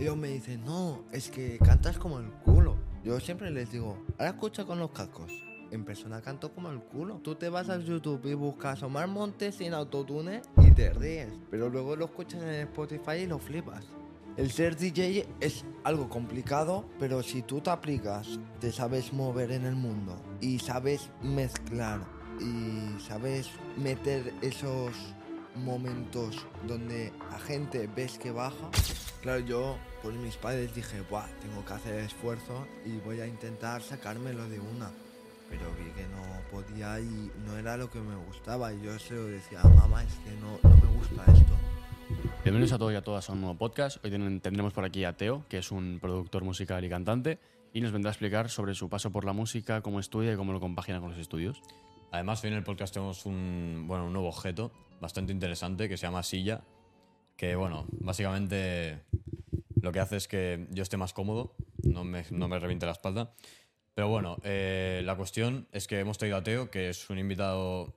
ellos me dicen, no, es que cantas como el culo. Yo siempre les digo, ahora escucha con los cascos. En persona canto como el culo. Tú te vas a YouTube y buscas Omar Montes sin autotune y te ríes. Pero luego lo escuchas en Spotify y lo flipas. El ser DJ es algo complicado, pero si tú te aplicas, te sabes mover en el mundo y sabes mezclar y sabes meter esos momentos donde a gente ves que baja. Claro, yo por mis padres dije, Buah, tengo que hacer esfuerzo y voy a intentar sacármelo de una. Pero vi que no podía y no era lo que me gustaba. Y yo se lo decía, mamá, es que no, no me gusta esto. Bienvenidos a todos y a todas a un nuevo podcast. Hoy ten- tendremos por aquí a Teo, que es un productor musical y cantante, y nos vendrá a explicar sobre su paso por la música, cómo estudia y cómo lo compagina con los estudios. Además, hoy en el podcast tenemos un, bueno, un nuevo objeto bastante interesante que se llama silla, que bueno, básicamente lo que hace es que yo esté más cómodo, no me, no me reviente la espalda. Pero bueno, eh, la cuestión es que hemos traído a Teo, que es un invitado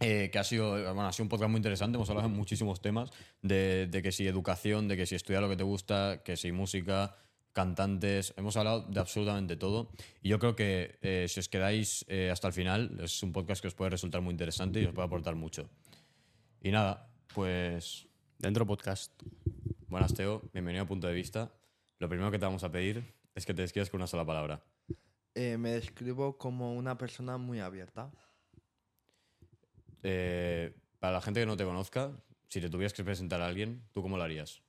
eh, que ha sido, bueno, ha sido un podcast muy interesante, hemos hablado de muchísimos temas, de, de que si educación, de que si estudiar lo que te gusta, que si música, cantantes, hemos hablado de absolutamente todo. Y yo creo que eh, si os quedáis eh, hasta el final, es un podcast que os puede resultar muy interesante y os puede aportar mucho. Y nada, pues Dentro podcast. buenas Teo, bienvenido a Punto de Vista. Lo primero que te vamos a pedir es que te describas con una sola palabra. Eh, me describo como una persona muy abierta. Eh, para la gente que no te conozca, si te tuvieras que presentar a alguien, ¿tú cómo lo harías?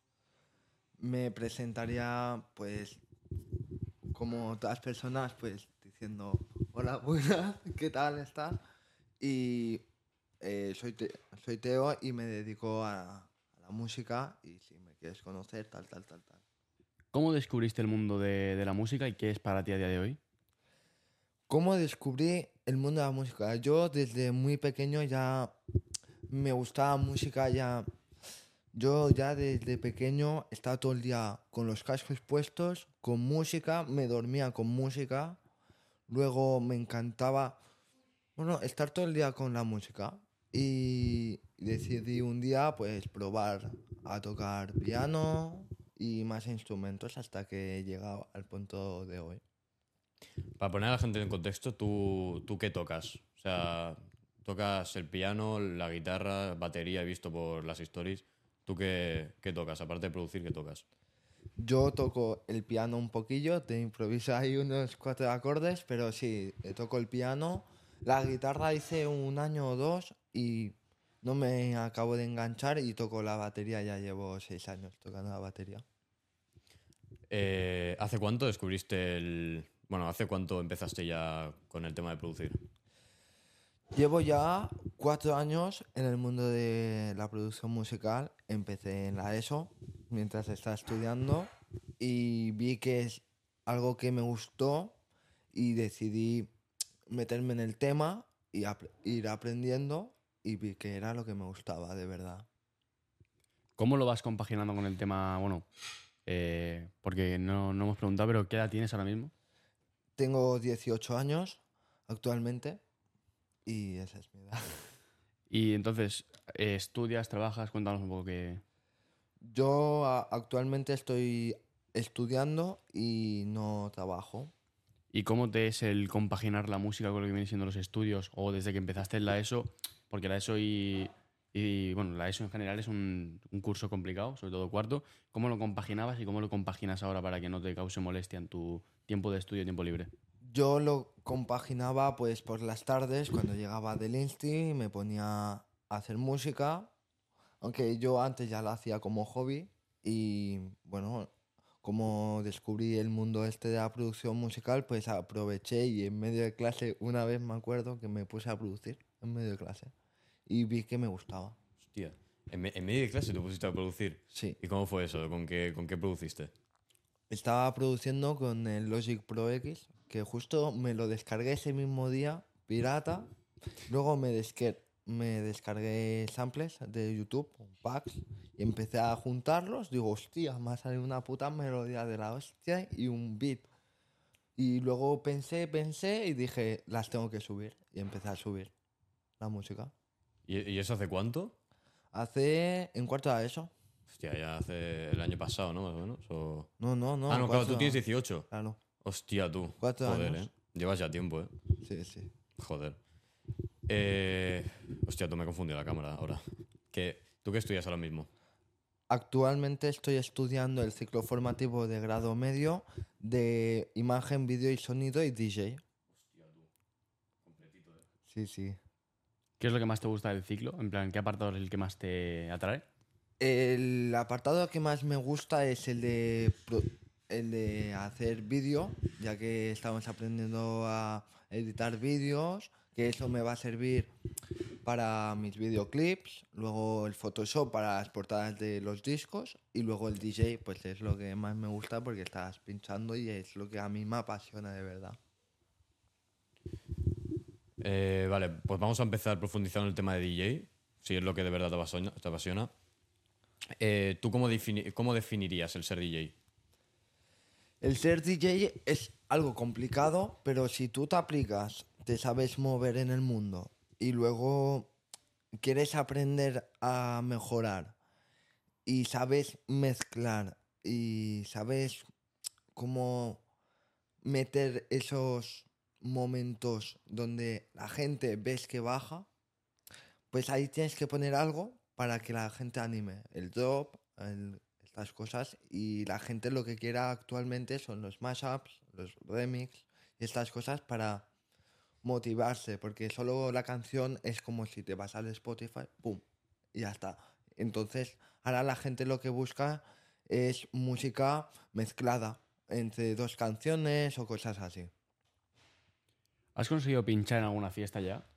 Me presentaría, pues, como todas las personas, pues, diciendo, hola, buenas, ¿qué tal estás? Y eh, soy, Te- soy Teo y me dedico a, a la música y si me quieres conocer, tal, tal, tal, tal. ¿Cómo descubriste el mundo de, de la música y qué es para ti a día de hoy? ¿Cómo descubrí el mundo de la música? Yo desde muy pequeño ya me gustaba música, ya yo ya desde pequeño estaba todo el día con los cascos puestos, con música, me dormía con música, luego me encantaba, bueno, estar todo el día con la música y decidí un día pues probar a tocar piano y más instrumentos hasta que he llegado al punto de hoy. Para poner a la gente en contexto, ¿tú, tú qué tocas? O sea, tocas el piano, la guitarra, batería, he visto por las stories. ¿Tú qué, qué tocas? Aparte de producir, ¿qué tocas? Yo toco el piano un poquillo, te improviso ahí unos cuatro acordes, pero sí, eh, toco el piano. La guitarra hice un año o dos y no me acabo de enganchar y toco la batería, ya llevo seis años tocando la batería. Eh, ¿Hace cuánto descubriste el... Bueno, ¿hace cuánto empezaste ya con el tema de producir? Llevo ya cuatro años en el mundo de la producción musical. Empecé en la ESO mientras estaba estudiando y vi que es algo que me gustó y decidí meterme en el tema y ap- ir aprendiendo y vi que era lo que me gustaba de verdad. ¿Cómo lo vas compaginando con el tema, bueno, eh, porque no, no hemos preguntado, pero ¿qué edad tienes ahora mismo? Tengo 18 años actualmente y esa es mi edad. Y entonces, eh, ¿estudias, trabajas? Cuéntanos un poco qué... Yo a- actualmente estoy estudiando y no trabajo. ¿Y cómo te es el compaginar la música con lo que vienen siendo los estudios? O desde que empezaste en la ESO, porque la ESO y, y, bueno, la ESO en general es un, un curso complicado, sobre todo cuarto. ¿Cómo lo compaginabas y cómo lo compaginas ahora para que no te cause molestia en tu tiempo de estudio y tiempo libre? Yo lo compaginaba pues por las tardes cuando llegaba del Insti, me ponía a hacer música, aunque yo antes ya lo hacía como hobby y bueno, como descubrí el mundo este de la producción musical, pues aproveché y en medio de clase una vez me acuerdo que me puse a producir en medio de clase y vi que me gustaba. Hostia, en, me- en medio de clase te pusiste a producir. Sí. ¿Y cómo fue eso? ¿Con qué, con qué produciste? Estaba produciendo con el Logic Pro X, que justo me lo descargué ese mismo día, pirata. Luego me, desque- me descargué samples de YouTube, packs, y empecé a juntarlos. Digo, hostia, me ha salido una puta melodía de la hostia y un beat. Y luego pensé, pensé y dije, las tengo que subir. Y empecé a subir la música. ¿Y, y eso hace cuánto? Hace, en cuarto de eso, Hostia, ya hace el año pasado, ¿no? Más o menos. o- No, no, no. ah, no, claro, tú tienes 18. Claro, Hostia, tú. Cuatro Joder, años. ¿eh? Llevas ya tiempo, ¿eh? sí, sí. Joder. Eh, hostia, tú me confundido la cámara ahora. ¿Qué, ¿Tú qué estudias ahora mismo? Actualmente estoy estudiando el ciclo formativo de grado medio de imagen, vídeo y sonido y DJ. Sí, sí. ¿Qué es lo que más te gusta del ciclo? En plan, ¿qué apartado es el que más te atrae? El apartado que más me gusta es el de, pro- el de hacer vídeo, ya que estamos aprendiendo a editar vídeos, que eso me va a servir para mis videoclips, luego el Photoshop para las portadas de los discos y luego el DJ, pues es lo que más me gusta porque estás pinchando y es lo que a mí me apasiona de verdad. Eh, vale, pues vamos a empezar profundizando en el tema de DJ, si es lo que de verdad te apasiona. Eh, ¿Tú cómo, cómo definirías el ser DJ? El ser DJ es algo complicado, pero si tú te aplicas, te sabes mover en el mundo y luego quieres aprender a mejorar y sabes mezclar y sabes cómo meter esos momentos donde la gente ves que baja, pues ahí tienes que poner algo para que la gente anime. El drop, el- estas cosas. Y la gente lo que quiera actualmente son los mashups, los remix y estas cosas para motivarse. Porque solo la canción es como si te vas al Spotify, ¡pum! Y ya está. Entonces, ahora la gente lo que busca es música mezclada entre dos canciones o cosas así. ¿Has conseguido pinchar en alguna fiesta ya?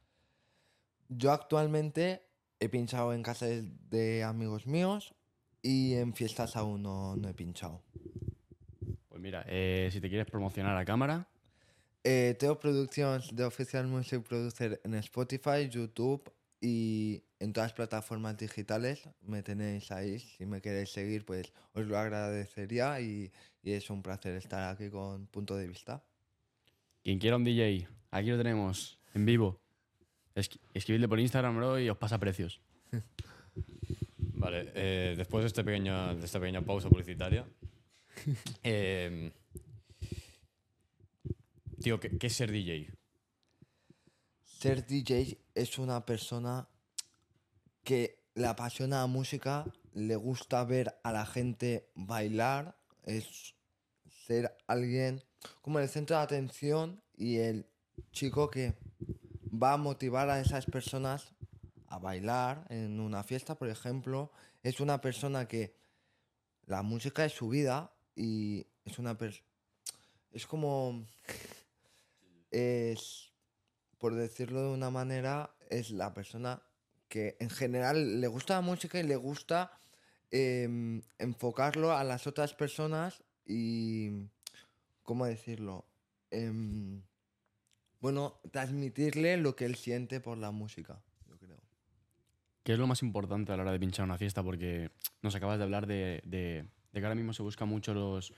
Yo actualmente he pinchado en casa de, de amigos míos y en fiestas aún no, no he pinchado. Pues mira, eh, si te quieres promocionar a cámara, Eh, Teo Productions de Official Music Producer en Spotify, YouTube y en todas las plataformas digitales. Me tenéis ahí. Si me queréis seguir, pues os lo agradecería y, y es un placer estar aquí con punto de vista. quien quiera un DJ, aquí lo tenemos, en vivo. Escribidle por Instagram, bro, y os pasa precios. Vale, eh, después de, este pequeño, de esta pequeña pausa publicitaria, eh, tío, ¿qué, qué es ser DJ? Ser DJ es una persona que le apasiona la música, le gusta ver a la gente bailar, es ser alguien como el centro de atención y el chico que va a motivar a esas personas a bailar en una fiesta, por ejemplo. Es una persona que la música es su vida y es una persona... Es como... Es por decirlo de una manera, es la persona que en general le gusta la música y le gusta em, enfocarlo a las otras personas y, ¿cómo decirlo? Em, bueno, transmitirle lo que él siente por la música, ¿Qué es lo más importante a la hora de pinchar una fiesta? Porque nos acabas de hablar de, de- de que ahora mismo se buscan mucho los,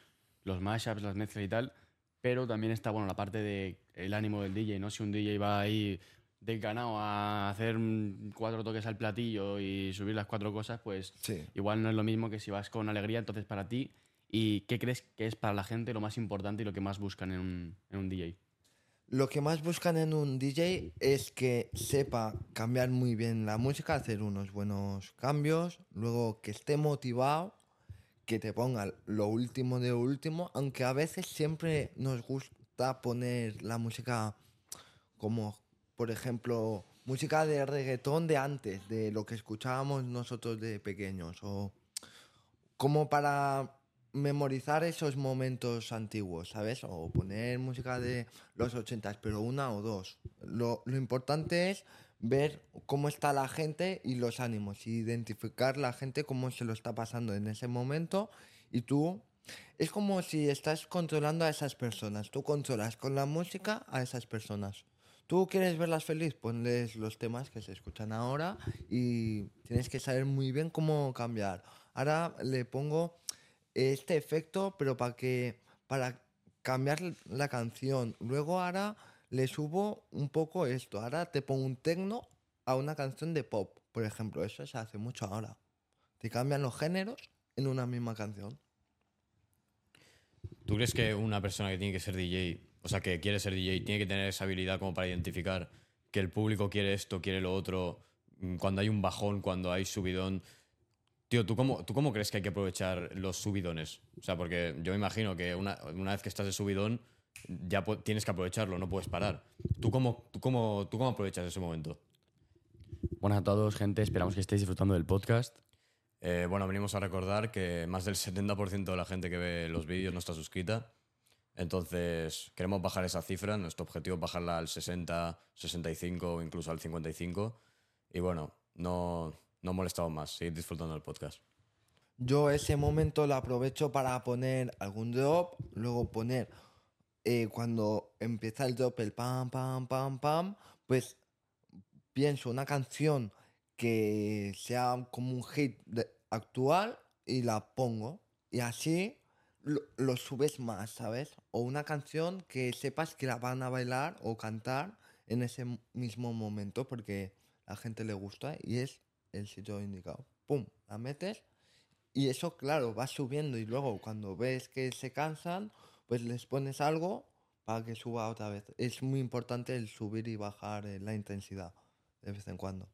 los mashups, las mezclas y tal, pero también está bueno la parte del el ánimo del DJ, ¿no? Si un DJ va ahí desganado a hacer cuatro toques al platillo y subir las cuatro cosas, pues Sí. igual no es lo mismo que si vas con alegría, entonces para ti. ¿Y qué crees que es para la gente lo más importante y lo que más buscan en un, en un DJ? Lo que más buscan en un DJ es que sepa cambiar muy bien la música, hacer unos buenos cambios, luego que esté motivado, que te ponga lo último de último, aunque a veces siempre nos gusta poner la música como, por ejemplo, música de reggaetón de antes, de lo que escuchábamos nosotros de pequeños, o como para memorizar esos momentos antiguos, ¿sabes? O poner música de los ochentas, pero una o dos. Lo, lo importante es ver cómo está la gente y los ánimos, identificar la gente cómo se lo está pasando en ese momento y tú... Es como si estás controlando a esas personas. Tú controlas con la música a esas personas. Tú quieres verlas feliz, ponles los temas que se escuchan ahora y tienes que saber muy bien cómo cambiar. Ahora le pongo este efecto, pero para que para cambiar la canción. Luego ahora le subo un poco esto. Ahora te pongo un tecno a una canción de pop, por ejemplo. Eso se hace mucho ahora. Te cambian los géneros en una misma canción. ¿Tú crees que una persona que tiene que ser DJ, o sea, que quiere ser DJ, tiene que tener esa habilidad como para identificar que el público quiere esto, quiere lo otro, mm, cuando hay un bajón, cuando hay subidón? Tío, ¿tú cómo, ¿tú cómo crees que hay que aprovechar los subidones? O sea, porque yo me imagino que una, una vez que estás de subidón, ya tienes que aprovecharlo, no puedes parar. ¿Tú cómo, tú cómo, tú cómo aprovechas ese momento? Buenas a todos, gente. Esperamos que estéis disfrutando del podcast. Eh, bueno, venimos a recordar que más del 70% de la gente que ve los vídeos no está suscrita. Entonces, queremos bajar esa cifra. Nuestro objetivo es bajarla al 60, 65 o incluso al 55. Y bueno, no, no molestamos más. Seguid disfrutando del podcast. Yo ese momento lo aprovecho para poner algún drop, luego poner eh, cuando empieza el drop, el pam, pam, pam, pam, pues pienso una canción que sea como un hit actual y la pongo. Y así lo, lo subes más, ¿sabes? O una canción que sepas que la van a bailar o cantar en ese mismo momento porque a la gente le gusta y es el sitio indicado. ¡Pum! La metes y eso, claro, va subiendo y luego cuando ves que se cansan, pues les pones algo para que suba otra vez. Es muy importante el subir y bajar eh, la intensidad de vez en cuando.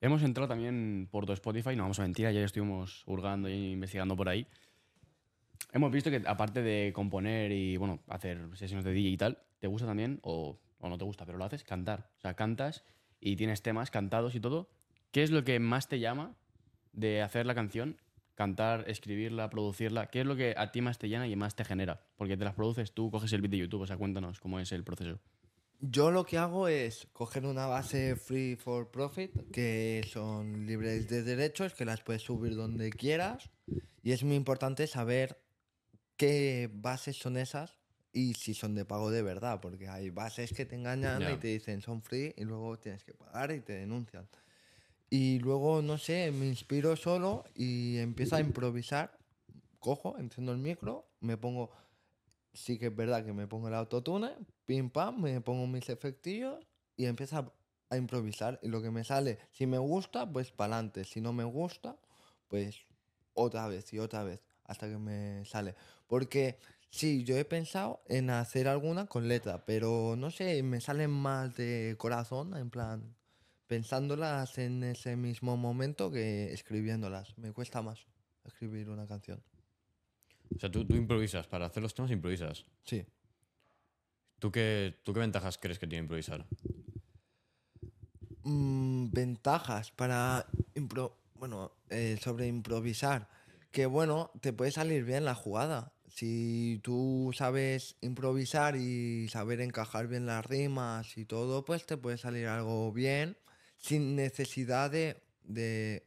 Hemos entrado también por tu Spotify, no vamos a mentir, ayer estuvimos hurgando y investigando por ahí. Hemos visto que aparte de componer y bueno, hacer sesiones de DJ y tal, ¿te gusta también, o, o no te gusta, pero lo haces, cantar? O sea, cantas y tienes temas cantados y todo. ¿Qué es lo que más te llama de hacer la canción? Cantar, escribirla, producirla. ¿Qué es lo que a ti más te llena y más te genera? Porque te las produces tú, coges el beat de YouTube, o sea, cuéntanos cómo es el proceso. Yo lo que hago es coger una base free for profit, que son libres de derechos, que las puedes subir donde quieras. Y es muy importante saber qué bases son esas y si son de pago de verdad, porque hay bases que te engañan Ya. y te dicen son free y luego tienes que pagar y te denuncian. Y luego, no sé, me inspiro solo y empiezo a improvisar. Cojo, enciendo el micro, me pongo sí que es verdad que me pongo el autotune, pim pam, me pongo mis efectillos y empiezo a, a improvisar. Y lo que me sale, si me gusta, pues para adelante. Si no me gusta, pues otra vez y otra vez hasta que me sale. Porque sí, yo he pensado en hacer alguna con letra, pero no sé, me salen más de corazón, en plan, pensándolas en ese mismo momento que escribiéndolas. Me cuesta más escribir una canción. O sea, tú, tú improvisas. Para hacer los temas improvisas. Sí. ¿Tú qué, ¿Tú qué ventajas crees que tiene improvisar? Mm, ventajas para impro- bueno eh, sobre improvisar que bueno te puede salir bien la jugada si tú sabes improvisar y saber encajar bien las rimas y todo pues te puede salir algo bien sin necesidad de de,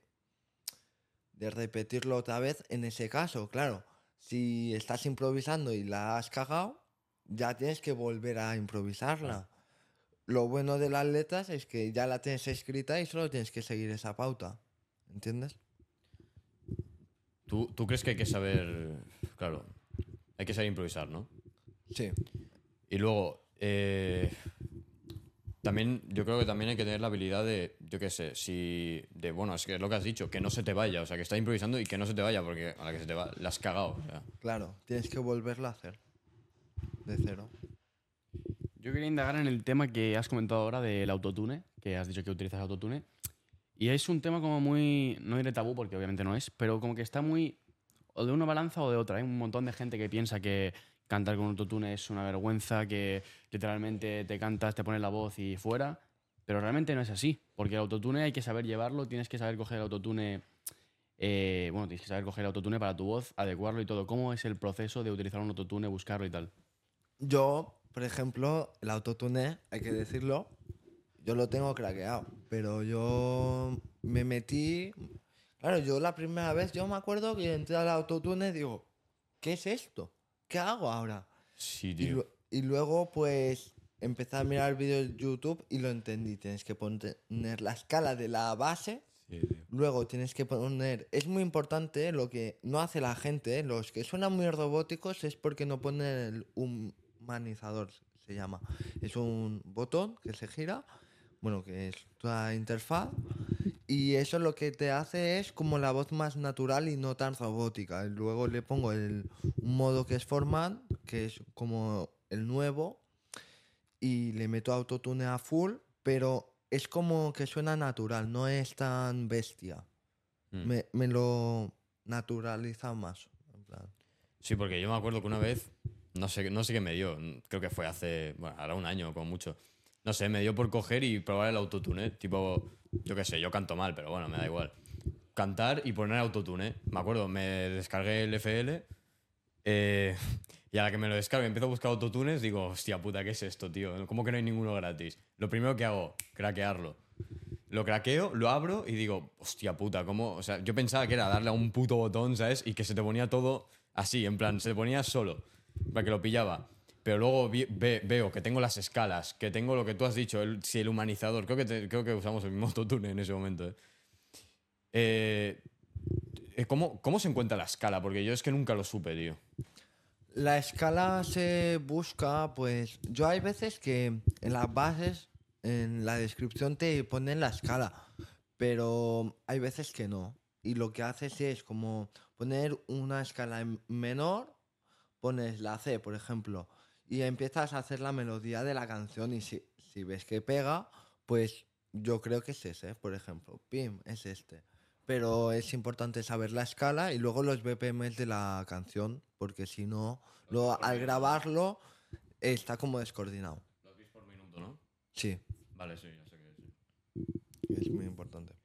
de repetirlo otra vez en ese caso claro si estás improvisando y la has cagado ya tienes que volver a improvisarla lo bueno de las letras es que ya la tienes escrita y solo tienes que seguir esa pauta. ¿Entiendes? ¿Tú, ¿Tú crees que hay que saber... Claro, hay que saber improvisar, ¿no? Sí. Y luego, eh, también, yo creo que también hay que tener la habilidad de, yo qué sé, si, de, bueno, es que es lo que has dicho, que no se te vaya, o sea, que estás improvisando y que no se te vaya, porque a la que se te va, la has cagado, o sea. Claro, tienes que volverla a hacer. De cero. Yo quería indagar en el tema que has comentado ahora del autotune, que has dicho que utilizas autotune. Y es un tema como muy, no diré tabú porque obviamente no es, pero como que está muy o de una balanza o de otra. Hay un montón de gente que piensa que cantar con autotune es una vergüenza, que literalmente te cantas, te pones la voz y fuera. Pero realmente no es así, porque el autotune hay que saber llevarlo, tienes que saber coger el autotune, eh, bueno, tienes que saber coger el autotune para tu voz, adecuarlo y todo. ¿Cómo es el proceso de utilizar un autotune, buscarlo y tal? Yo, por ejemplo, el autotune, hay que decirlo, yo lo tengo craqueado. Pero yo me metí. Claro, yo la primera vez, yo me acuerdo que entré al autotune y digo, ¿qué es esto? ¿Qué hago ahora? Sí, Y, luego, pues, empecé a mirar vídeos de YouTube y lo entendí. Tienes que poner la escala de la base. Sí. Luego tienes que poner. Es muy importante lo que no hace la gente. ¿eh? Los que suenan muy robóticos es porque no ponen el humanizador, se llama. Es un botón que se gira. Bueno, que es toda interfaz. Y eso lo que te hace es como la voz más natural y no tan robótica. Luego le pongo el un modo que es format, que es como el nuevo, y le meto autotune a full, pero es como que suena natural, no es tan bestia. Mm. Me, me lo naturaliza más. en plan. Sí, porque yo me acuerdo que una vez, no sé, no sé qué me dio, creo que fue hace, bueno, ahora un año como mucho. No sé, me dio por coger y probar el autotune, tipo, yo qué sé, yo canto mal, pero bueno, me da igual. Cantar y poner autotune. Me acuerdo, me descargué el FL eh, y a la que me lo descargo y empiezo a buscar autotunes, digo, hostia puta, ¿qué es esto, tío? ¿Cómo que no hay ninguno gratis? Lo primero que hago, craquearlo. Lo craqueo, lo abro y digo, hostia puta, ¿cómo? O sea, yo pensaba que era darle a un puto botón, ¿sabes? Y que se te ponía todo así, en plan, se te ponía solo, para que lo pillaba. Pero luego veo que tengo las escalas, que tengo lo que tú has dicho, si el humanizador, creo que, te- creo que usamos el mismo autotune en ese momento. ¿eh? Eh, eh, ¿cómo, ¿Cómo se encuentra la escala? Porque yo es que nunca lo supe, tío. La escala se busca, pues yo hay veces que en las bases, en la descripción te ponen la escala, pero hay veces que no. Y lo que haces es como poner una escala en menor, pones la C, por ejemplo, y empiezas a hacer la melodía de la canción y si, si ves que pega, pues yo creo que es ese, por ejemplo, pim, es este. Pero es importante saber la escala y luego los BPMs de la canción, porque si no, luego al grabarlo está como descoordinado. Lo veis por minuto, ¿no? Sí, Vale, sí, ya sé que sí. es muy importante.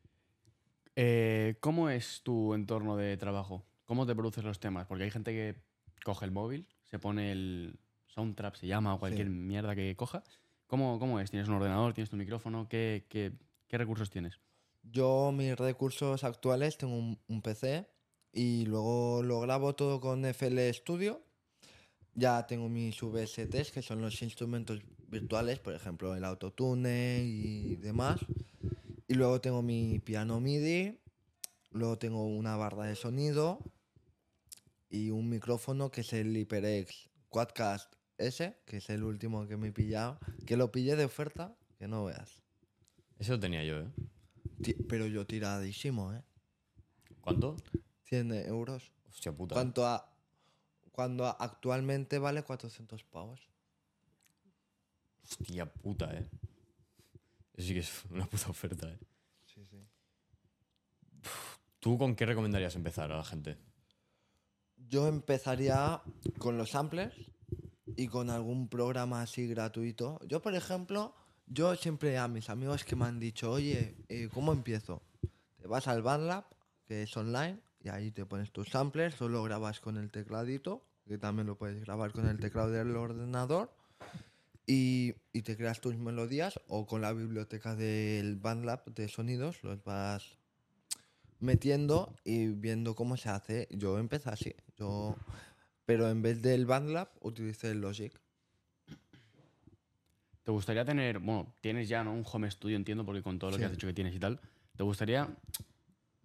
Eh, ¿Cómo es tu entorno de trabajo? ¿Cómo te produces los temas? Porque hay gente que coge el móvil, se pone el Soundtrap, se llama, o cualquier Sí. mierda que coja. ¿Cómo, ¿Cómo es? ¿Tienes un ordenador? ¿Tienes tu micrófono? ¿Qué, qué, qué recursos tienes? Yo mis recursos actuales tengo un, un PC y luego lo grabo todo con FL Studio. Ya tengo mis VSTs, que son los instrumentos virtuales, por ejemplo, el autotune y demás. Y luego tengo mi piano MIDI, luego tengo una barra de sonido y un micrófono que es el HyperX Quadcast S, que es el último que me he pillado, que lo pillé de oferta, que no veas. Eso lo tenía yo, ¿eh? Ti- Pero yo tiradísimo, ¿eh? ¿Cuánto? 100 euros. Hostia puta. Cuanto a, cuando a- actualmente vale 400 pavos. Hostia puta, ¿eh? Eso sí que es una puta oferta, ¿eh? Sí, sí. ¿Tú con qué recomendarías empezar a la gente? Yo empezaría con los samplers y con algún programa así gratuito. Yo, por ejemplo, yo siempre a mis amigos que me han dicho, oye, eh, ¿cómo empiezo? Te vas al BandLab, que es online, y ahí te pones tus samplers, solo grabas con el tecladito, que también lo puedes grabar con el teclado del ordenador, y, y te creas tus melodías, o con la biblioteca del BandLab de sonidos, los vas metiendo y viendo cómo se hace. Yo empecé así, yo, pero en vez del BandLab utilicé el Logic. ¿Te gustaría tener, bueno, tienes ya ¿no? un home studio, entiendo, porque con todo lo Sí. que has dicho que tienes y tal, ¿te gustaría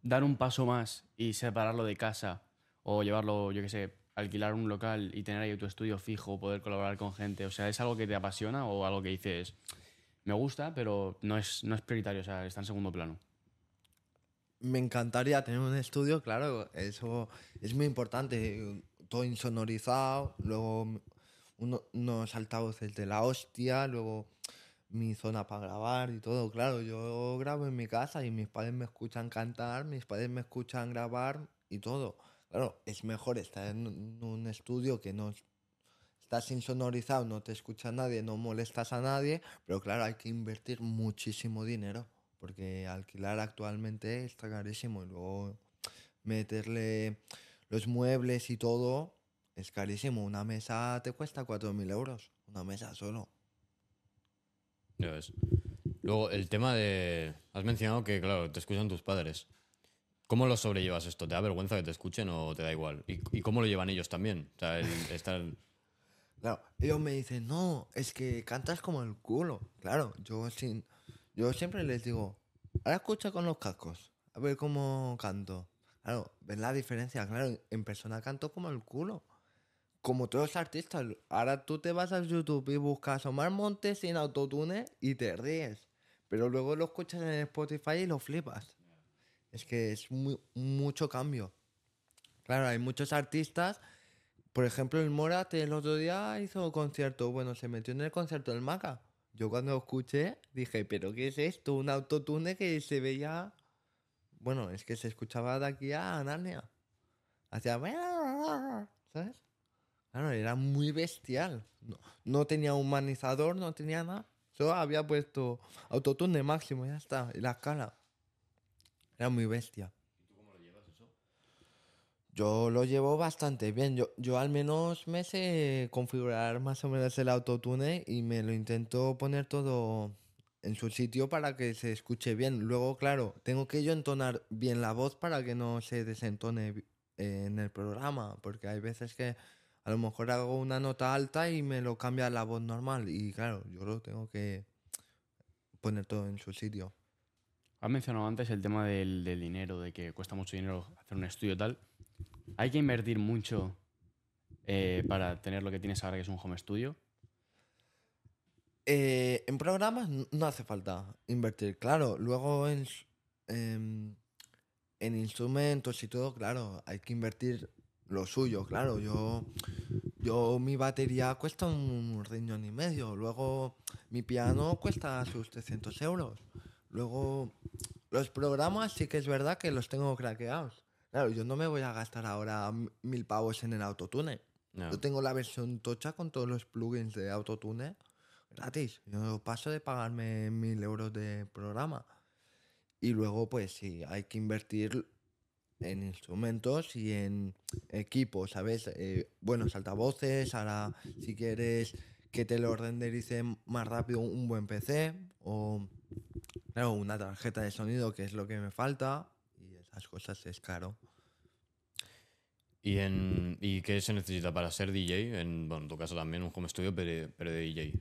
dar un paso más y separarlo de casa o llevarlo, yo qué sé, alquilar un local y tener ahí tu estudio fijo, poder colaborar con gente? O sea, ¿es algo que te apasiona o algo que dices, me gusta, pero no es, no es prioritario, o sea, está en segundo plano? Me encantaría tener un estudio, claro, eso es muy importante. Todo insonorizado, luego uno- unos altavoces de la hostia, luego mi zona para grabar y todo. Claro, yo grabo en mi casa y mis padres me escuchan cantar, mis padres me escuchan grabar y todo. Claro, es mejor estar en un- estudio que no estás insonorizado, no te escucha nadie, no molestas a nadie, pero claro, hay que invertir muchísimo dinero, porque alquilar actualmente está carísimo y luego meterle los muebles y todo es carísimo. Una mesa te cuesta 4.000 euros, una mesa solo. Ya ves. Luego, el tema de... Has mencionado que, claro, te escuchan tus padres. ¿Cómo lo sobrellevas esto? ¿Te da vergüenza que te escuchen o te da igual? ¿Y, y cómo lo llevan ellos también? O sea, el estar... Claro, ellos me dicen, no, es que cantas como el culo. Claro, yo, sin, yo siempre les digo, ahora escucha con los cascos, a ver cómo canto. Claro, ves la diferencia, claro, en persona canto como el culo. Como todos los artistas, ahora tú te vas a YouTube y buscas Omar Montes sin autotune y te ríes. Pero luego lo escuchas en Spotify y lo flipas. Es que es muy, mucho cambio. Claro, hay muchos artistas. Por ejemplo, el Morat el otro día hizo concierto. Bueno, se metió en el concierto del Maca. Yo cuando escuché dije, ¿pero qué es esto? Un autotune que se veía. Bueno, es que se escuchaba de aquí a Narnia. Hacía. ¿Sabes? Claro, era muy bestial. No, no tenía humanizador, no tenía nada. Solo había puesto autotune de máximo, ya está. Y la escala. Era muy bestia. Yo lo llevo bastante bien. Yo, yo al menos me sé configurar más o menos el autotune y me lo intento poner todo en su sitio para que se escuche bien. Luego, claro, tengo que yo entonar bien la voz para que no se desentone en el programa, porque hay veces que a lo mejor hago una nota alta y me lo cambia la voz normal y claro, yo lo tengo que poner todo en su sitio. Has mencionado antes el tema del, del dinero, de que cuesta mucho dinero hacer un estudio tal. Hay que invertir mucho eh, para tener lo que tienes ahora, que es un home studio. Eh, en programas no hace falta invertir, claro. Luego en, em, en instrumentos y todo, claro, hay que invertir lo suyo, claro. Yo, yo mi batería cuesta un riñón y medio. Luego mi piano cuesta sus 300 euros. Luego los programas sí que es verdad que los tengo craqueados. Claro, yo no me voy a gastar ahora mil pavos en el autotune. No. Yo tengo la versión tocha con todos los plugins de autotune gratis. Yo paso de pagarme mil euros de programa. Y luego, pues sí, hay que invertir en instrumentos y en equipos, ¿sabes? Eh, buenos altavoces, ahora si quieres que te lo renderice más rápido un buen PC o, claro, una tarjeta de sonido, que es lo que me falta. Y esas cosas es caro. ¿Y, en, ¿Y qué se necesita para ser DJ? En, bueno, en tu caso también un home studio, pero, pero de DJ,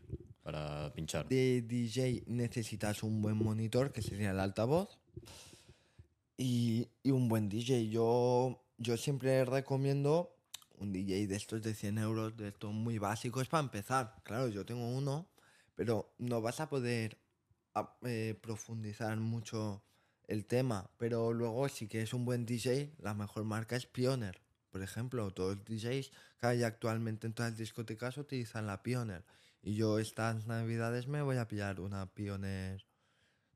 para pinchar. de DJ necesitas un buen monitor, que sería el altavoz, y, y un buen DJ. Yo, yo siempre recomiendo un DJ de estos de 100 euros, de estos muy básicos para empezar. Claro, yo tengo uno, pero no vas a poder eh, profundizar mucho el tema. Pero luego, si quieres un buen DJ, la mejor marca es Pioneer. Por ejemplo, todos los DJs que hay actualmente en todas las discotecas utilizan la Pioneer. Y yo estas navidades me voy a pillar una Pioneer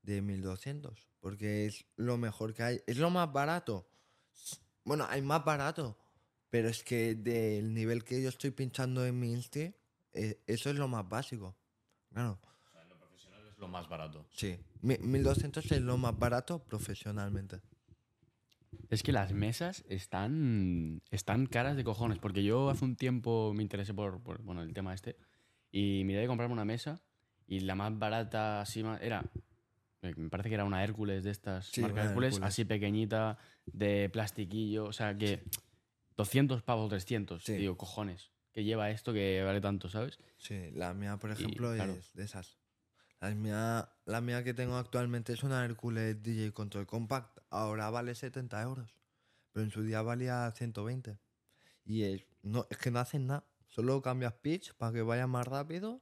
de 1200. Porque es lo mejor que hay. Es lo más barato. Bueno, hay más barato. Pero es que del nivel que yo estoy pinchando en mi Insti, eh, eso es lo más básico. Claro. Es lo más barato. Sí. Mi- 1200 es lo más barato profesionalmente. Es que las mesas están, están caras de cojones, porque yo hace un tiempo me interesé por, por, bueno, el tema este y miré de comprarme una mesa y la más barata así era, me parece que era una Hércules de estas, Sí, marca una Hércules, Hércules. así pequeñita, de plastiquillo, o sea que 200 pavos, 300, Sí. digo, cojones, que lleva esto que vale tanto, ¿sabes? Sí, la mía, por Y, ejemplo, claro. de esas. La mía, la mía que tengo actualmente es una Hercules DJ Control Compact. Ahora vale 70 euros. Pero en su día valía 120. Y es, no, es que no hacen nada. Solo cambias pitch para que vaya más rápido.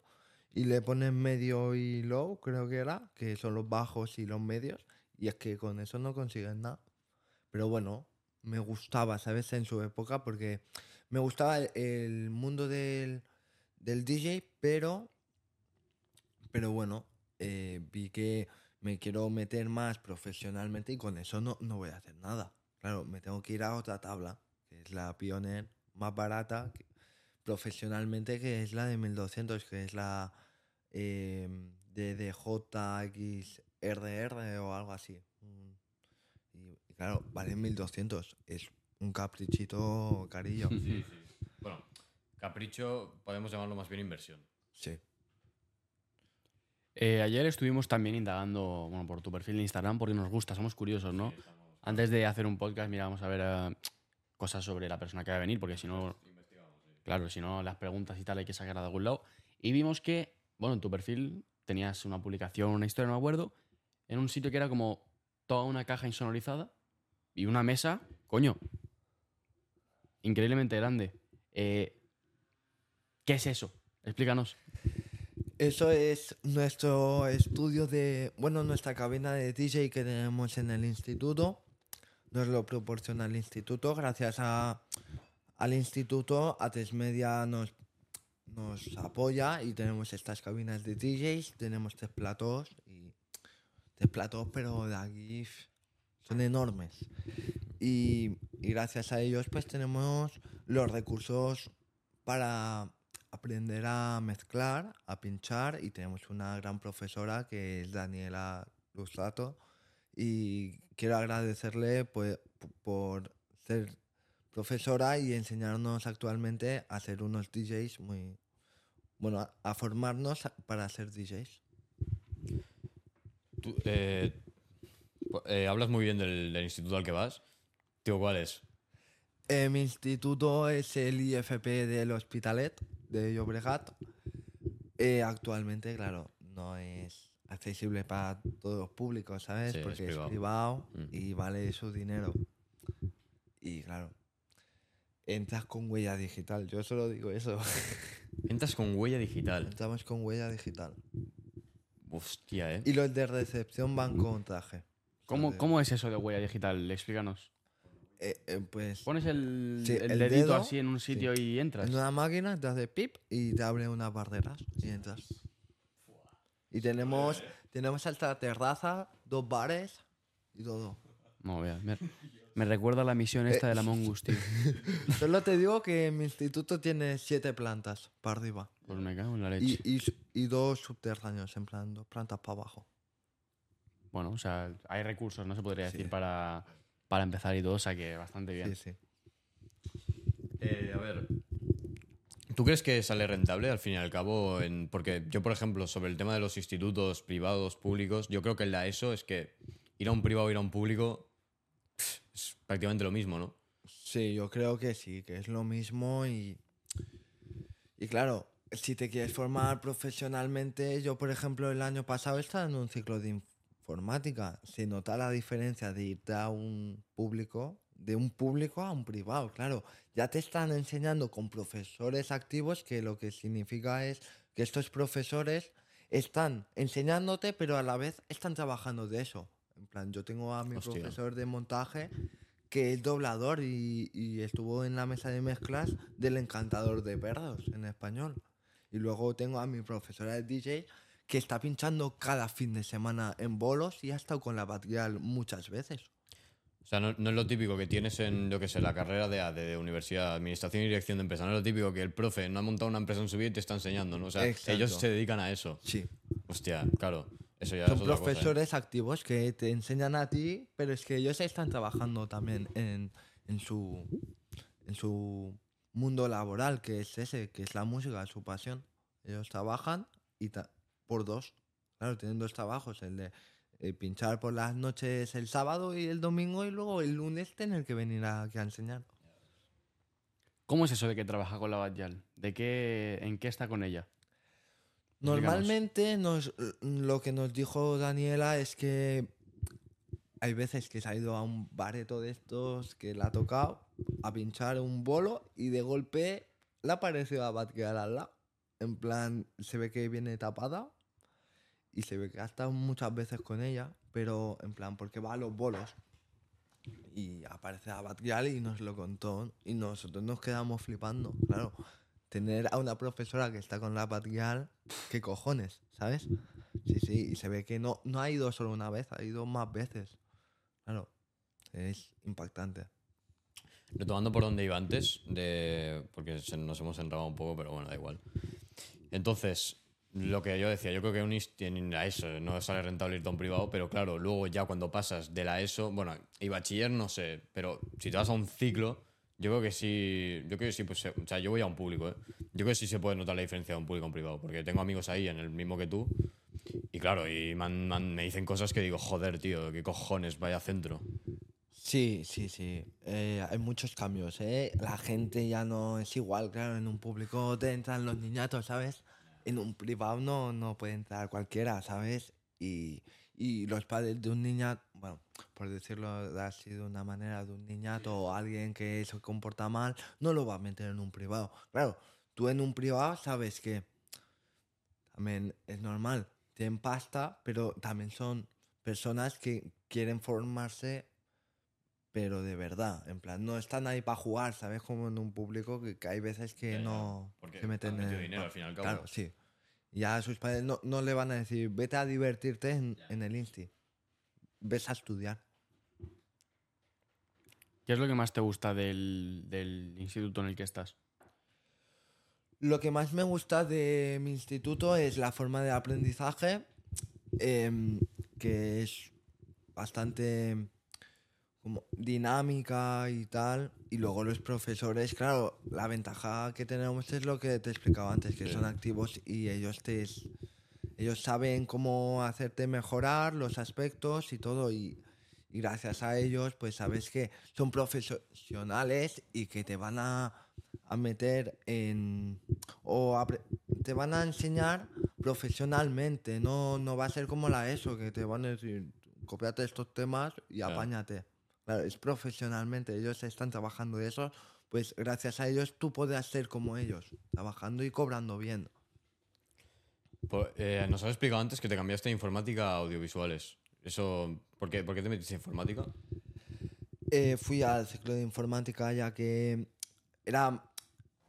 Y le pones medio y low, creo que era. Que son los bajos y los medios. Y es que con eso no consigues nada. Pero bueno, me gustaba, ¿sabes? En su época. Porque me gustaba el, mundo del, del DJ, pero pero bueno, eh, vi que me quiero meter más profesionalmente y con eso no, no voy a hacer nada. Claro, me tengo que ir a otra tabla, que es la Pioneer más barata profesionalmente, que es la de 1200, que es la eh, DDJXRR o algo así. Mm, Y, y claro, vale 1200. Es un caprichito carillo. Bueno, capricho podemos llamarlo más bien inversión. sí. Eh, ayer estuvimos también indagando bueno, por tu perfil de Instagram porque nos gusta, somos curiosos, ¿no? Antes de hacer un podcast mirábamos a ver eh, cosas sobre la persona que va a venir, porque si no, claro, si no las preguntas y tal hay que sacar de algún lado. Y vimos que, bueno, en tu perfil tenías una publicación, una historia, no me acuerdo, en un sitio que era como toda una caja insonorizada y una mesa, coño, increíblemente grande. Eh, ¿Qué es eso? Explícanos. Eso es nuestro estudio de, bueno, nuestra cabina de DJ que tenemos en el instituto. nos lo proporciona el instituto. Gracias a, al instituto, A3 Media nos, nos apoya y tenemos estas cabinas de DJs, tenemos tres platos y tres platos, pero de aquí son enormes. Y, y gracias a ellos, pues tenemos los recursos para aprender a mezclar, a pinchar y tenemos una gran profesora que es Daniela Lustrato y quiero agradecerle pues, por ser profesora y enseñarnos actualmente a ser unos DJs muy bueno, a, a formarnos para ser DJs. Tú, eh, eh, hablas muy bien del, del instituto al que vas. Tío, ¿cuál es? Eh, mi instituto es el IFP del Hospitalet de Llobregat. Actualmente, claro, no es accesible para todos los públicos, ¿sabes? Sí, Porque es privado. privado, Mm. y vale su dinero. Y claro, entras con huella digital. Yo solo digo eso. Entras con huella digital. Entramos con huella digital. Hostia, ¿eh? Y los de recepción van con traje. ¿Cómo. ¿Cómo es eso de huella digital? Explícanos. Eh, eh, pues Pones el, Sí, el el dedito dedo, así en un sitio y entras. en una máquina te hace pip y te abre unas barreras y entras. Y tenemos, tenemos hasta terraza, dos bares y todo. No, vea, me, me recuerda a la misión esta de la Mongus, tío. Solo te digo que mi instituto tiene siete plantas para arriba Pues me cago en la y, leche. y, dos subterráneos, en plan, dos plantas para abajo. Bueno, o sea, hay recursos, no se podría decir, Sí. para, para empezar y todo, o sea que bastante bien. Sí, sí. Eh, a ver. ¿Tú crees que sale rentable al fin y al cabo? En, porque yo, por ejemplo, sobre el tema de los institutos privados, públicos, yo creo que en la ESO es que ir a un privado, ir a un público prácticamente lo mismo, ¿no? Sí, yo creo que sí, que es lo mismo y, y claro, si te quieres formar profesionalmente, yo por ejemplo el año pasado estaba en un ciclo de informática, se nota la diferencia de irte a un público, de un público a un privado, claro, ya te están enseñando con profesores activos que lo que significa es que estos profesores están enseñándote, pero a la vez están trabajando de eso. En plan, yo tengo a mi Hostia. profesor de montaje que es doblador y, y estuvo en la mesa de mezclas del encantador de perros en español. Y luego tengo a mi profesora de DJ que está pinchando cada fin de semana en bolos y ha estado con la Batgirl muchas veces. O sea, no, no es lo típico que tienes en, lo que sé, la carrera de, AD, de Universidad, Administración y Dirección de Empresa. No es lo típico que el profe no ha montado una empresa en su vida y te está enseñando, ¿no? O sea, Exacto. ellos se dedican a eso. Sí, Hostia, claro. Eso ya son es otra cosa, ¿eh? profesores activos que te enseñan a ti, pero es que ellos están trabajando también en, en su, en su mundo laboral, que es ese, que es la música, su pasión. Ellos trabajan y ta- por dos. Claro, tienen dos trabajos, el de eh, pinchar por las noches el sábado y el domingo y luego el lunes tener que venir aquí a enseñar. ¿Cómo es eso de que trabaja con la Batjal? ¿De qué, ¿En qué está con ella? Normalmente nos, lo que nos dijo Daniela es que hay veces que se ha ido a un bareto de estos que le ha tocado a pinchar un bolo y de golpe le ha parecido a Batgirl al lado. En plan, se ve que viene tapada y se ve que ha estado muchas veces con ella, pero en plan, porque va a los bolos. Y aparece a Batgirl y nos lo contó y nosotros nos quedamos flipando, claro. Tener a una profesora que está con la Batgirl, qué cojones, ¿sabes? Sí, sí, y se ve que no, no ha ido solo una vez, ha ido más veces. Claro, es impactante. Retomando por donde iba antes, de, porque nos hemos enredado un poco, pero bueno, da igual. Entonces, lo que yo decía, yo creo que un en la ESO no sale rentable irte a un privado, pero claro, luego ya cuando pasas de la ESO, bueno, y bachiller no sé, pero si te vas a un ciclo, yo creo que sí, yo creo que sí, pues, o sea, yo voy a un público, ¿eh? Yo creo que sí se puede notar la diferencia de un público a un privado, porque tengo amigos ahí en el mismo que tú, y claro, y me han- me dicen cosas que digo, joder, tío, qué cojones, vaya centro. Sí, sí, sí. Eh, hay muchos cambios, ¿eh? La gente ya no es igual, claro. En un público te entran los niñatos, ¿sabes? En un privado no, no puede entrar cualquiera, ¿sabes? Y, y los padres de un niñato, bueno, por decirlo así de una manera, de un niñato o alguien que se comporta mal, no lo va a meter en un privado. Claro, tú en un privado sabes que también es normal, tienen pasta, pero también son personas que quieren formarse pero de verdad, en plan, no están ahí para jugar, ¿sabes? Como en un público que, que hay veces que Ya, no porque se meten en... dinero al fin y al cabo. Claro, sí. Ya a sus padres no, no le van a decir, vete a divertirte en, en el Insti. Ves a estudiar. ¿Qué es lo que más te gusta del, del instituto en el que estás? Lo que más me gusta de mi instituto es la forma de aprendizaje, em, que es bastante como dinámica y tal. Y luego los profesores, claro, la ventaja que tenemos es lo que te explicaba antes, que Sí. son activos y ellos te ellos saben cómo hacerte mejorar los aspectos y todo y, y gracias a ellos pues sabes que son profesionales y que te van a, a meter en o te van a enseñar profesionalmente no no va a ser como la ESO que te van a decir copiate estos temas y Claro. apáñate claro es profesionalmente ellos están trabajando de eso pues gracias a ellos tú puedes ser como ellos trabajando y cobrando bien Pues, eh, nos has explicado antes que te cambiaste de informática a audiovisuales. Eso, ¿por qué, por qué te metiste en informática? Eh, fui al ciclo de informática ya que era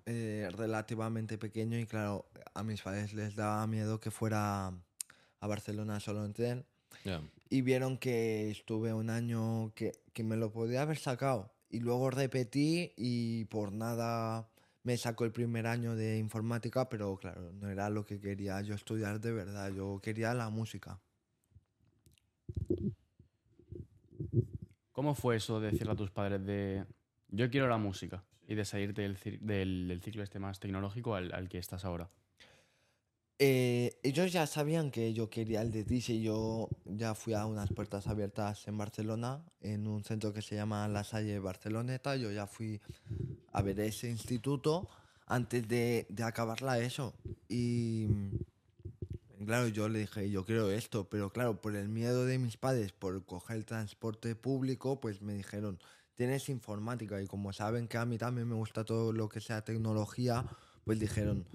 eh, relativamente pequeño y claro, a mis padres les daba miedo que fuera a Barcelona solo en tren Y vieron que estuve un año que, que me lo podía haber sacado y luego repetí y por nada me sacó el primer año de informática, pero claro, no era lo que quería yo estudiar de verdad, yo quería la música. ¿Cómo fue eso de decirle a tus padres de yo quiero la música y de salirte del, del- del ciclo este más tecnológico al, al que estás ahora? Eh, ellos ya sabían que yo quería el de DJ. Yo ya fui a unas puertas abiertas en Barcelona, en un centro que se llama La Salle Barceloneta. Yo ya fui a ver ese instituto antes de, de acabarla eso. Y claro, yo le dije, yo quiero esto, pero claro, por el miedo de mis padres por coger el transporte público, pues me dijeron, tienes informática. Y como saben que a mí también me gusta todo lo que sea tecnología, pues dijeron,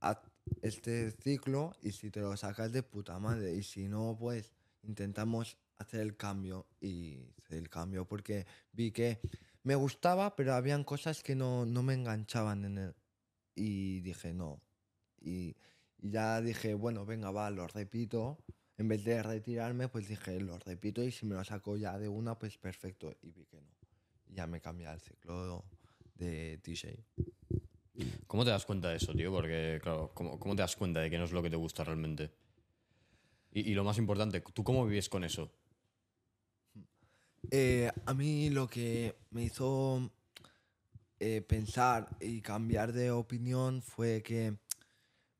haz este ciclo y si te lo sacas de puta madre. Y si no pues intentamos hacer el cambio y el cambio porque vi que me gustaba pero habían cosas que no, no me enganchaban en él y dije no. Y, y ya dije bueno venga va lo repito. En vez de retirarme pues dije lo repito y si me lo saco ya de una pues perfecto. Y vi que no. Ya me cambié al ciclo de DJ ¿Cómo te das cuenta de eso, tío? Porque, claro, ¿cómo, cómo te das cuenta de que no es lo que te gusta realmente? Y, y lo más importante, ¿tú cómo vives con eso? Eh, a mí lo que me hizo eh, pensar y cambiar de opinión fue que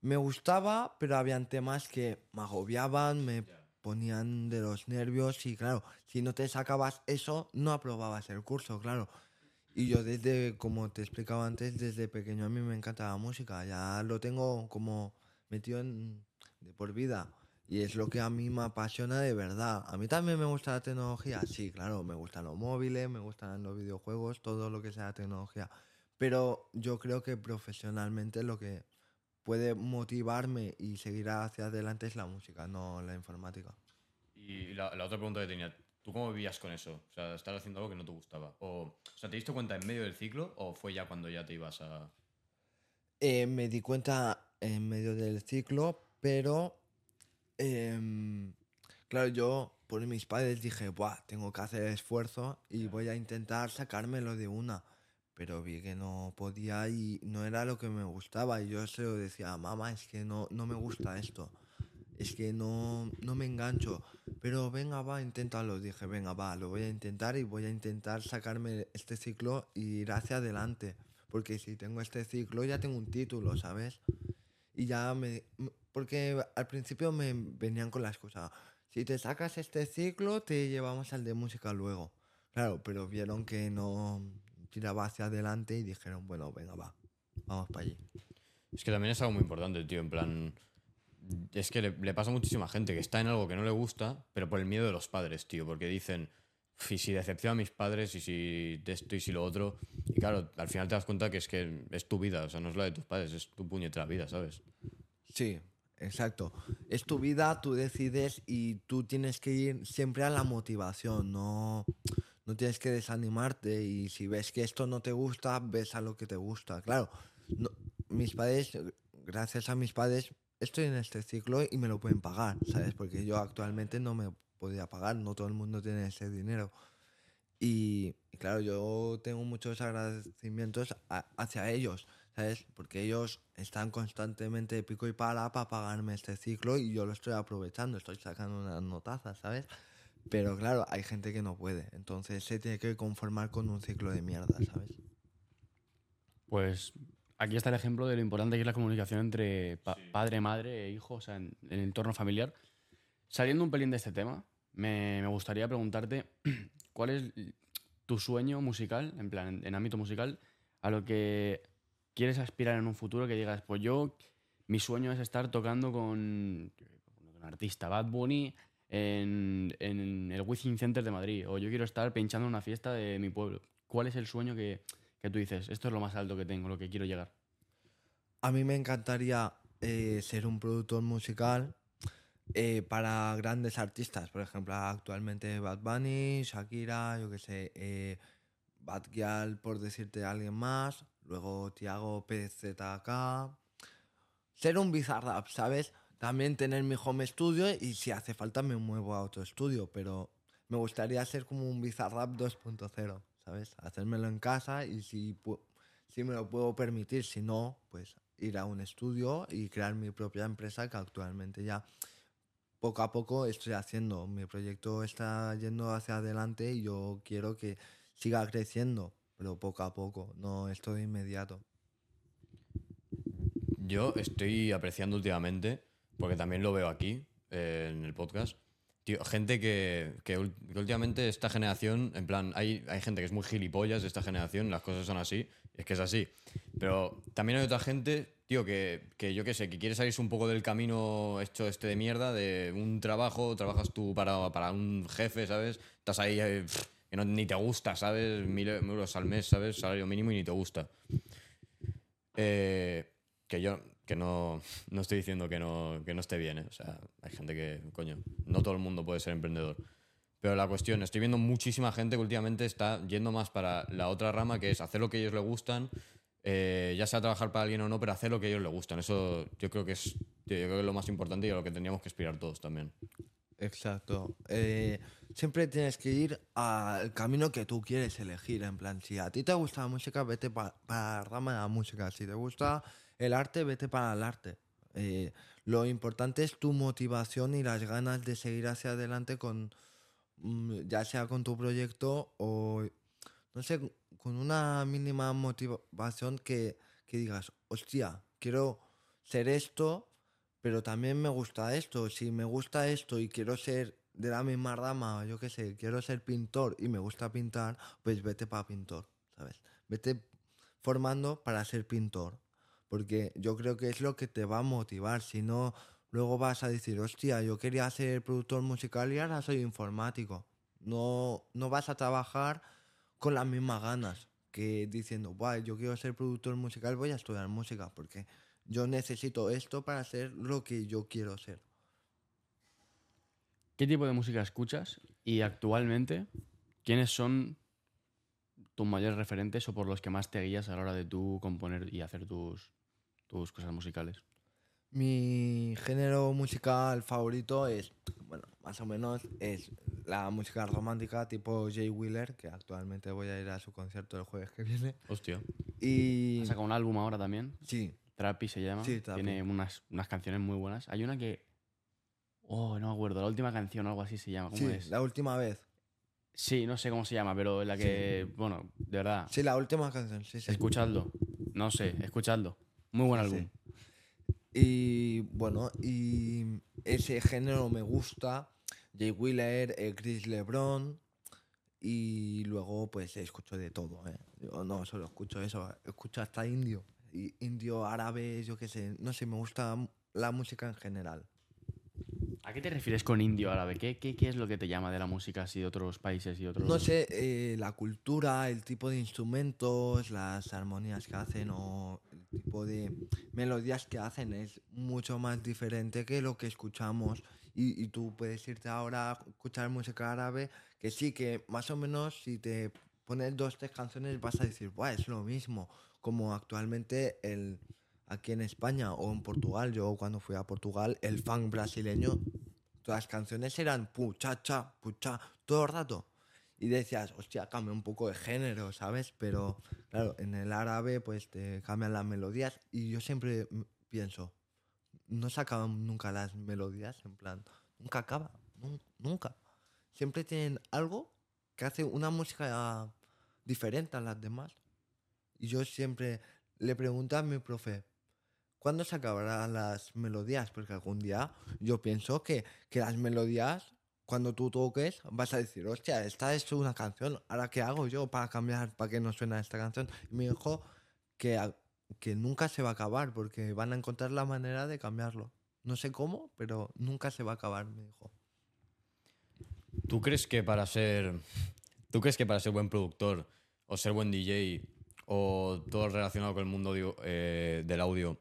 me gustaba, pero habían temas que me agobiaban, me ponían de los nervios y claro, si no te sacabas eso, no aprobabas el curso, claro. Y yo desde, como te explicaba antes, desde pequeño a mí me encanta la música, ya lo tengo como metido de por vida. Y es lo que a mí me apasiona de verdad. A mí también me gusta la tecnología, sí, claro, me gustan los móviles, me gustan los videojuegos, todo lo que sea tecnología. Pero yo creo que profesionalmente lo que puede motivarme y seguir hacia adelante es la música, no la informática. Y la otra pregunta que tenía, ¿tú cómo vivías con eso? O sea, estar haciendo algo que no te gustaba. O, o sea, ¿te diste cuenta en medio del ciclo o fue ya cuando ya te ibas a...? Eh, me di cuenta en medio del ciclo, pero em, claro, yo por mis padres dije, Buah, tengo que hacer esfuerzo y voy a intentar sacármelo de una. Pero vi que no podía y no era lo que me gustaba. Y yo se lo decía, mamá, es que no, no me gusta esto. Es que no, no me engancho. Pero venga, va, inténtalo. Dije, venga, va, lo voy a intentar y voy a intentar sacarme este ciclo y ir hacia adelante. Porque si tengo este ciclo ya tengo un título, ¿sabes? Y ya me... Porque al principio me venían con la excusa. Si te sacas este ciclo, te llevamos al de música luego. Claro, pero vieron que no tiraba hacia adelante y dijeron, bueno, venga, va, vamos para allí. Es que también es algo muy importante, tío, en plan... Es que le, pasa a muchísima gente que está en algo que no le gusta, pero por el miedo de los padres, tío, porque dicen, "Uf, y si decepciona a mis padres, y si esto y si lo otro. Y claro, al final te das cuenta que es que es tu vida, o sea, no es la de tus padres, es tu puñetera vida, ¿sabes? Sí, exacto. Es tu vida, tú decides y tú tienes que ir siempre a la motivación, no, no tienes que desanimarte y si ves que esto no te gusta, ves a lo que te gusta. Claro, no- mis padres, gracias a mis padres, estoy en este ciclo y me lo pueden pagar, ¿sabes? Porque yo actualmente no me podía pagar, no todo el mundo tiene ese dinero. Y, claro, yo tengo muchos agradecimientos a- hacia ellos, ¿sabes? Porque ellos están constantemente pico y pala para pagarme este ciclo y yo lo estoy aprovechando, estoy sacando unas notazas, ¿sabes? Pero claro, hay gente que no puede, entonces se tiene que conformar con un ciclo de mierda, ¿sabes? Pues aquí está el ejemplo de lo importante que es la comunicación entre pa- padre, madre e hijo, o sea, en, en el entorno familiar. Saliendo un pelín de este tema, me, me gustaría preguntarte cuál es tu sueño musical, en plan, en, en ámbito musical, a lo que quieres aspirar en un futuro, que digas, pues yo, mi sueño es estar tocando con, con un artista, Bad Bunny, en, en el Wizzing Center de Madrid, o yo quiero estar pinchando en una fiesta de mi pueblo. ¿Cuál es el sueño que, que tú dices, esto es lo más alto que tengo, lo que quiero llegar? A mí me encantaría eh, ser un productor musical eh, para grandes artistas, por ejemplo, actualmente Bad Bunny, Shakira, yo qué sé, eh, Bad Gyal, por decirte a alguien más, luego Tiago PZK. Ser un Bizarrap, ¿sabes? También tener mi home studio y si hace falta me muevo a otro estudio, pero me gustaría ser como un Bizarrap 2.0, ¿sabes? Hacérmelo en casa y si, si me lo puedo permitir, si no, pues ir a un estudio y crear mi propia empresa que actualmente ya poco a poco estoy haciendo. Mi proyecto está yendo hacia adelante y yo quiero que siga creciendo, pero poco a poco, no esto de inmediato. Yo estoy apreciando últimamente, porque también lo veo aquí, eh, en el podcast, tío, gente que, últimamente esta generación, en plan, hay, hay gente que es muy gilipollas de esta generación, las cosas son así, es que es así. Pero también hay otra gente, tío, que, que yo qué sé, que quiere salirse un poco del camino hecho este de mierda, de un trabajo, trabajas tú para, para un jefe, ¿sabes? Estás ahí, eh, que ni te gusta, ¿sabes? Mil euros al mes, ¿sabes? Salario mínimo y ni te gusta. Eh, que yo que no, no estoy diciendo que no, que no esté bien, ¿eh? O sea, hay gente que, coño, no todo el mundo puede ser emprendedor. Pero la cuestión, estoy viendo muchísima gente que últimamente está yendo más para la otra rama, que es hacer lo que ellos les gustan, eh, ya sea trabajar para alguien o no, pero hacer lo que ellos les gustan. Eso yo creo que es, yo creo que lo más importante y a lo que tendríamos que aspirar todos también. Exacto. Eh, siempre tienes que ir al camino que tú quieres elegir. En plan, si a ti te gusta la música, vete pa- para la rama de la música. Si te gusta el arte, vete para el arte. Eh, lo importante es tu motivación y las ganas de seguir hacia adelante con, mm, ya sea con tu proyecto o, no sé, con una mínima motivación que, digas, hostia, quiero ser esto pero también me gusta esto. Si me gusta esto y quiero ser de la misma rama, yo qué sé, quiero ser pintor y me gusta pintar, pues vete para pintor, ¿sabes? Vete formando para ser pintor, porque yo creo que es lo que te va a motivar. Si no, luego vas a decir, hostia, yo quería ser productor musical y ahora soy informático. No, no vas a trabajar con las mismas ganas que diciendo, Buah, yo quiero ser productor musical, voy a estudiar música, porque yo necesito esto para ser lo que yo quiero ser. ¿Qué tipo de música escuchas? Y actualmente, ¿quiénes son tus mayores referentes o por los que más te guías a la hora de tú componer y hacer tus, tus cosas musicales? Mi género musical favorito es, bueno, más o menos es la música romántica tipo Jay Wheeler, que actualmente voy a ir a su concierto el jueves que viene. Hostia. Y Ha sacado un álbum ahora también, sí, Trappy se llama. Sí, Trappy. Tiene unas, unas canciones muy buenas. Hay una que. Oh, no me acuerdo. La última canción o algo así se llama. ¿Cómo sí, es? la última vez. Sí, no sé cómo se llama, pero la que. Bueno, de verdad. Sí, la última canción, sí, sí. Escuchadlo. No sé, escuchadlo. Muy buen álbum. Y bueno, y ese género me gusta. Jay Wheeler, eh, Chris LeBron. Y luego, pues escucho de todo. ¿eh? Yo no solo escucho eso, escucho hasta indio. Y indio, árabe, yo qué sé. No sé, me gusta la música en general. ¿A qué te refieres con indio árabe? ¿Qué, qué, qué es lo que te llama de la música así de otros países y otros.? No sé, eh, la cultura, el tipo de instrumentos, las armonías que hacen o tipo de melodías que hacen es mucho más diferente que lo que escuchamos. Y, tú puedes irte ahora a escuchar música árabe, que sí, que más o menos si te pones dos, tres canciones vas a decir, Buah, es lo mismo. Como actualmente el, aquí en España o en Portugal, yo cuando fui a Portugal, el funk brasileño, todas las canciones eran puchacha, pucha, todo el rato. Y decías, hostia, cambia un poco de género, ¿sabes? Pero claro, en el árabe pues te cambian las melodías y yo siempre pienso, no se acaban nunca las melodías, en plan, nunca acaba, nun- nunca. Siempre tienen algo que hace una música diferente a las demás. Y yo siempre le pregunto a mi profe, ¿cuándo se acabarán las melodías? Porque algún día yo pienso que, que las melodías, cuando tú toques, vas a decir, hostia, esta es una canción, ¿ahora qué hago yo para cambiar, para que no suene esta canción? Y me dijo que, que nunca se va a acabar, porque van a encontrar la manera de cambiarlo. No sé cómo, pero nunca se va a acabar, me dijo. ¿Tú crees que para ser. ¿Tú crees que para ser buen productor o ser buen DJ o todo relacionado con el mundo eh, del audio,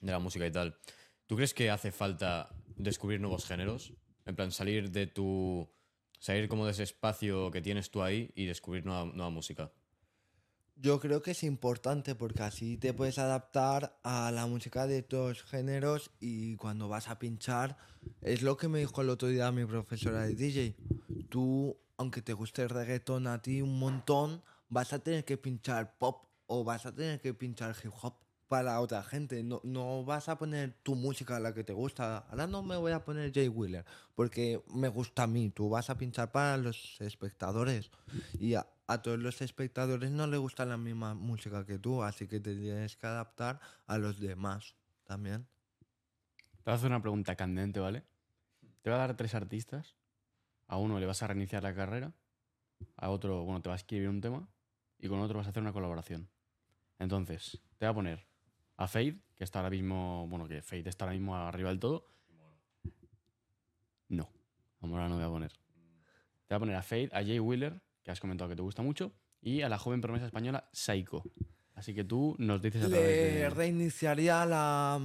de la música y tal, ¿tú crees que hace falta descubrir nuevos géneros? En plan, salir de tu. salir como de ese espacio que tienes tú ahí y descubrir nueva, nueva música. Yo creo que es importante porque así te puedes adaptar a la música de todos géneros y cuando vas a pinchar, es lo que me dijo el otro día mi profesora de DJ. Tú, aunque te guste el reggaetón a ti un montón, vas a tener que pinchar pop o vas a tener que pinchar hip hop para otra gente. No, no vas a poner tu música la que te gusta. Ahora no me voy a poner Jay Wheeler porque me gusta a mí. Tú vas a pinchar para los espectadores y a, a todos los espectadores no les gusta la misma música que tú, así que te tienes que adaptar a los demás también. Te voy a hacer una pregunta candente, ¿vale? Te voy a dar tres artistas. A uno le vas a reiniciar la carrera. A otro, bueno, te vas a escribir un tema. Y con otro vas a hacer una colaboración. Entonces, te voy a poner a Fade, que está ahora mismo, bueno, que Fade está ahora mismo arriba del todo. No, a Mora no voy a poner. Te voy a poner a Fade, a Jay Wheeler, que has comentado que te gusta mucho, y a la joven promesa española Saiko. Así que tú nos dices a través Le de... reiniciaría la,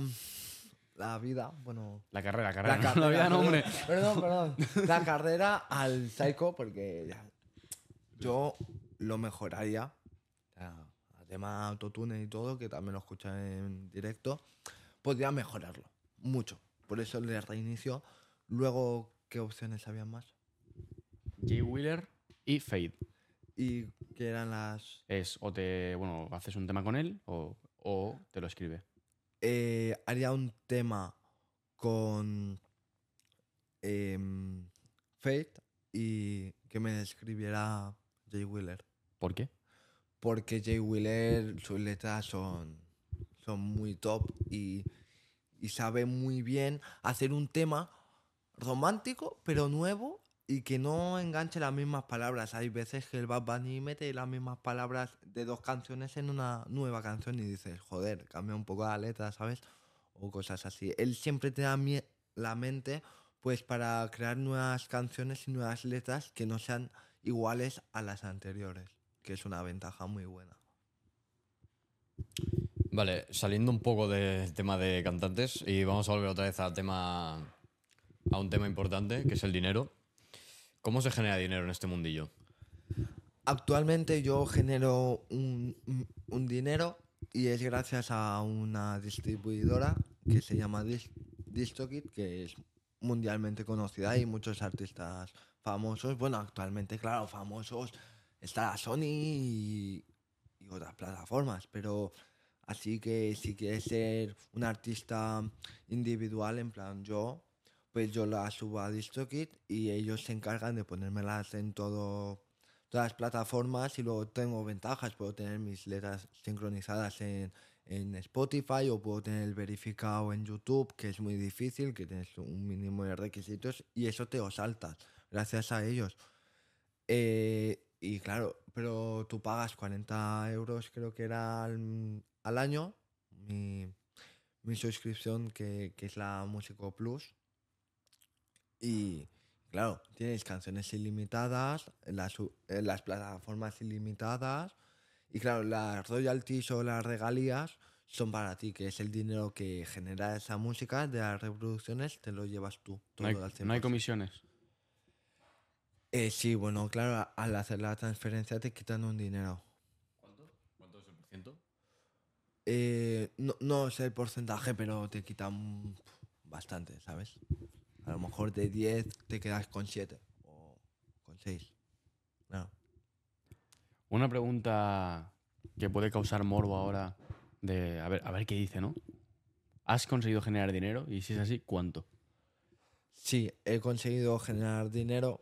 la vida, bueno, La carrera, carrera. la no, la vida, no, hombre. Perdón, perdón. La carrera al Psycho, porque ya- yo lo mejoraría. Tema autotune y todo, que también lo escuché en directo, podría mejorarlo mucho. Por eso le reinicio. Luego, ¿qué opciones había más? Jay Wheeler y Fade. Y que eran las. Es o te, bueno, haces un tema con él o, o te lo escribe. Eh, haría un tema con Fate y que me escribiera Jay Wheeler. ¿Por qué? Porque Jay Wheeler, sus letras son, son muy top y, y sabe muy bien hacer un tema romántico, pero nuevo y que no enganche las mismas palabras. Hay veces que el Bad Bunny mete las mismas palabras de dos canciones en una nueva canción y dices, joder, cambia un poco la letra, ¿sabes? O cosas así. Él siempre te da la mente pues para crear nuevas canciones y nuevas letras que no sean iguales a las anteriores, que es una ventaja muy buena. Vale, saliendo un poco del tema de cantantes y vamos a volver otra vez al tema, a un tema importante, que es el dinero. ¿Cómo se genera dinero en este mundillo? Actualmente yo genero un dinero y es gracias a una distribuidora que se llama Dis- DistroKid, que es mundialmente conocida y muchos artistas famosos, bueno, actualmente, claro, famosos, está la Sony y, otras plataformas, pero así que si quieres ser un artista individual, en plan yo, pues yo la subo a DistroKid y ellos se encargan de ponérmelas en todo todas las plataformas y luego tengo ventajas. Puedo tener mis letras sincronizadas en, en Spotify o puedo tener el verificado en YouTube, que es muy difícil, que tienes un mínimo de requisitos y eso te lo saltas gracias a ellos. Eh, y claro, pero tú pagas 40 euros, creo que era al, al año, mi, mi suscripción, que, que es la Músico Plus. Y claro, tienes canciones ilimitadas, las, en las plataformas ilimitadas Y claro, las royalties o las regalías son para ti, que es el dinero que genera esa música de las reproducciones, te lo llevas tú. No hay, todo no hay 100%. comisiones. Eh, sí, bueno, claro, al hacer la transferencia te quitan un dinero. ¿Cuánto es el porciento? Eh, no, no sé el porcentaje, pero te quitan bastante, ¿sabes? A lo mejor de 10 te quedas con 7 o con 6. Claro. Una pregunta que puede causar morbo ahora de a ver, a ver qué dice, ¿no? ¿Has conseguido generar dinero? Y si es así, ¿cuánto? Sí, he conseguido generar dinero.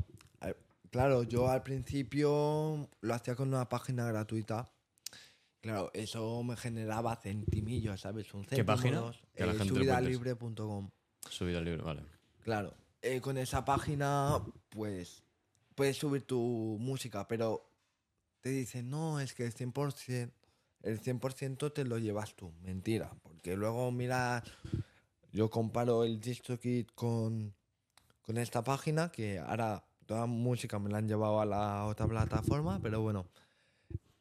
Claro, yo al principio lo hacía con una página gratuita. Claro, eso me generaba centimillos, ¿sabes? Un ¿Qué página? dos. Que Eh, subidalibre.com. Subida al libro, vale. Claro, eh, con esa página, pues, puedes subir tu música, pero te dicen, no, es que el 100%, el 100% te lo llevas tú. Mentira, porque luego mira, yo comparo el DistroKid con, con esta página, que ahora toda música me la han llevado a la otra plataforma, pero bueno.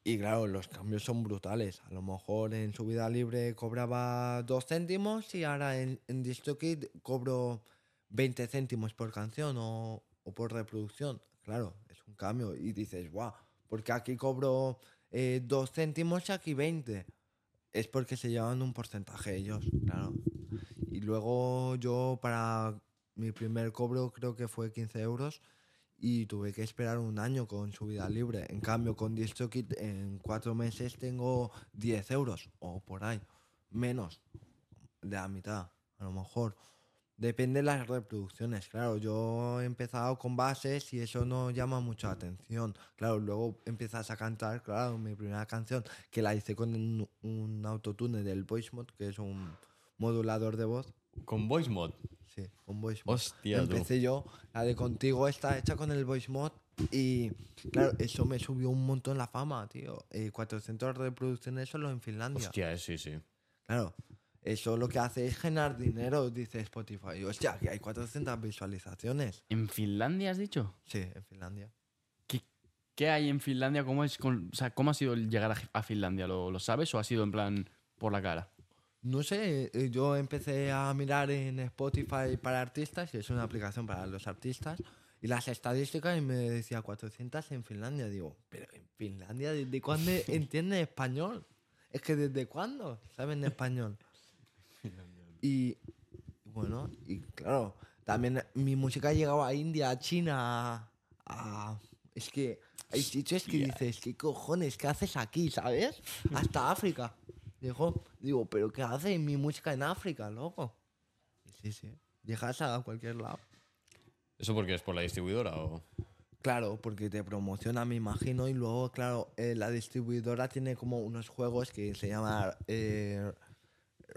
Y claro, los cambios son brutales. A lo mejor en subida libre cobraba dos céntimos y ahora en, en DistroKid cobro 20 céntimos por canción o, o por reproducción. Claro, es un cambio. Y dices, guau, porque aquí cobro eh, dos céntimos y aquí 20. Es porque se llevan un porcentaje ellos, claro. Y luego yo para mi primer cobro creo que fue 15 euros y tuve que esperar un año con subida libre. En cambio, con DistroKid en cuatro meses tengo 10 euros o por ahí. Menos de la mitad, a lo mejor. Depende de las reproducciones, claro. Yo he empezado con bases y eso no llama mucho la atención. Claro, luego empiezas a cantar, claro, mi primera canción que la hice con un, un autotune del VoiceMod, que es un modulador de voz. Con Voice Mod. Sí, con VoiceMod. Hostia, tú. Empecé yo, la de contigo está hecha con el voice mod y claro, eso me subió un montón la fama, tío. Eh, 400 reproducciones solo en Finlandia. Hostia, eh, sí, sí. Claro, eso lo que hace es generar dinero, dice Spotify. Hostia, que hay 400 visualizaciones. ¿En Finlandia has dicho? Sí, en Finlandia. ¿Qué, qué hay en Finlandia? ¿Cómo, es con- o sea, ¿cómo ha sido el llegar a, a Finlandia? ¿Lo, lo sabes o ha sido en plan por la cara? No sé, eh, yo empecé a mirar en Spotify para artistas, y es una aplicación para los artistas, y las estadísticas y me decía 400 en Finlandia. Digo, pero en Finlandia, ¿desde cuándo entienden español? Es que ¿desde cuándo saben español? Y bueno, y claro, también mi música ha llegado a India, a China, a... a- es que hay sitios que dices, ¿qué cojones? ¿Qué haces aquí, sabes? Hasta África. Digo, digo, ¿pero qué hace mi música en África, loco? Sí, sí. Llegas a cualquier lado. ¿Eso porque es por la distribuidora o...? Claro, porque te promociona, me imagino, y luego, claro, eh, la distribuidora tiene como unos juegos que se llama eh,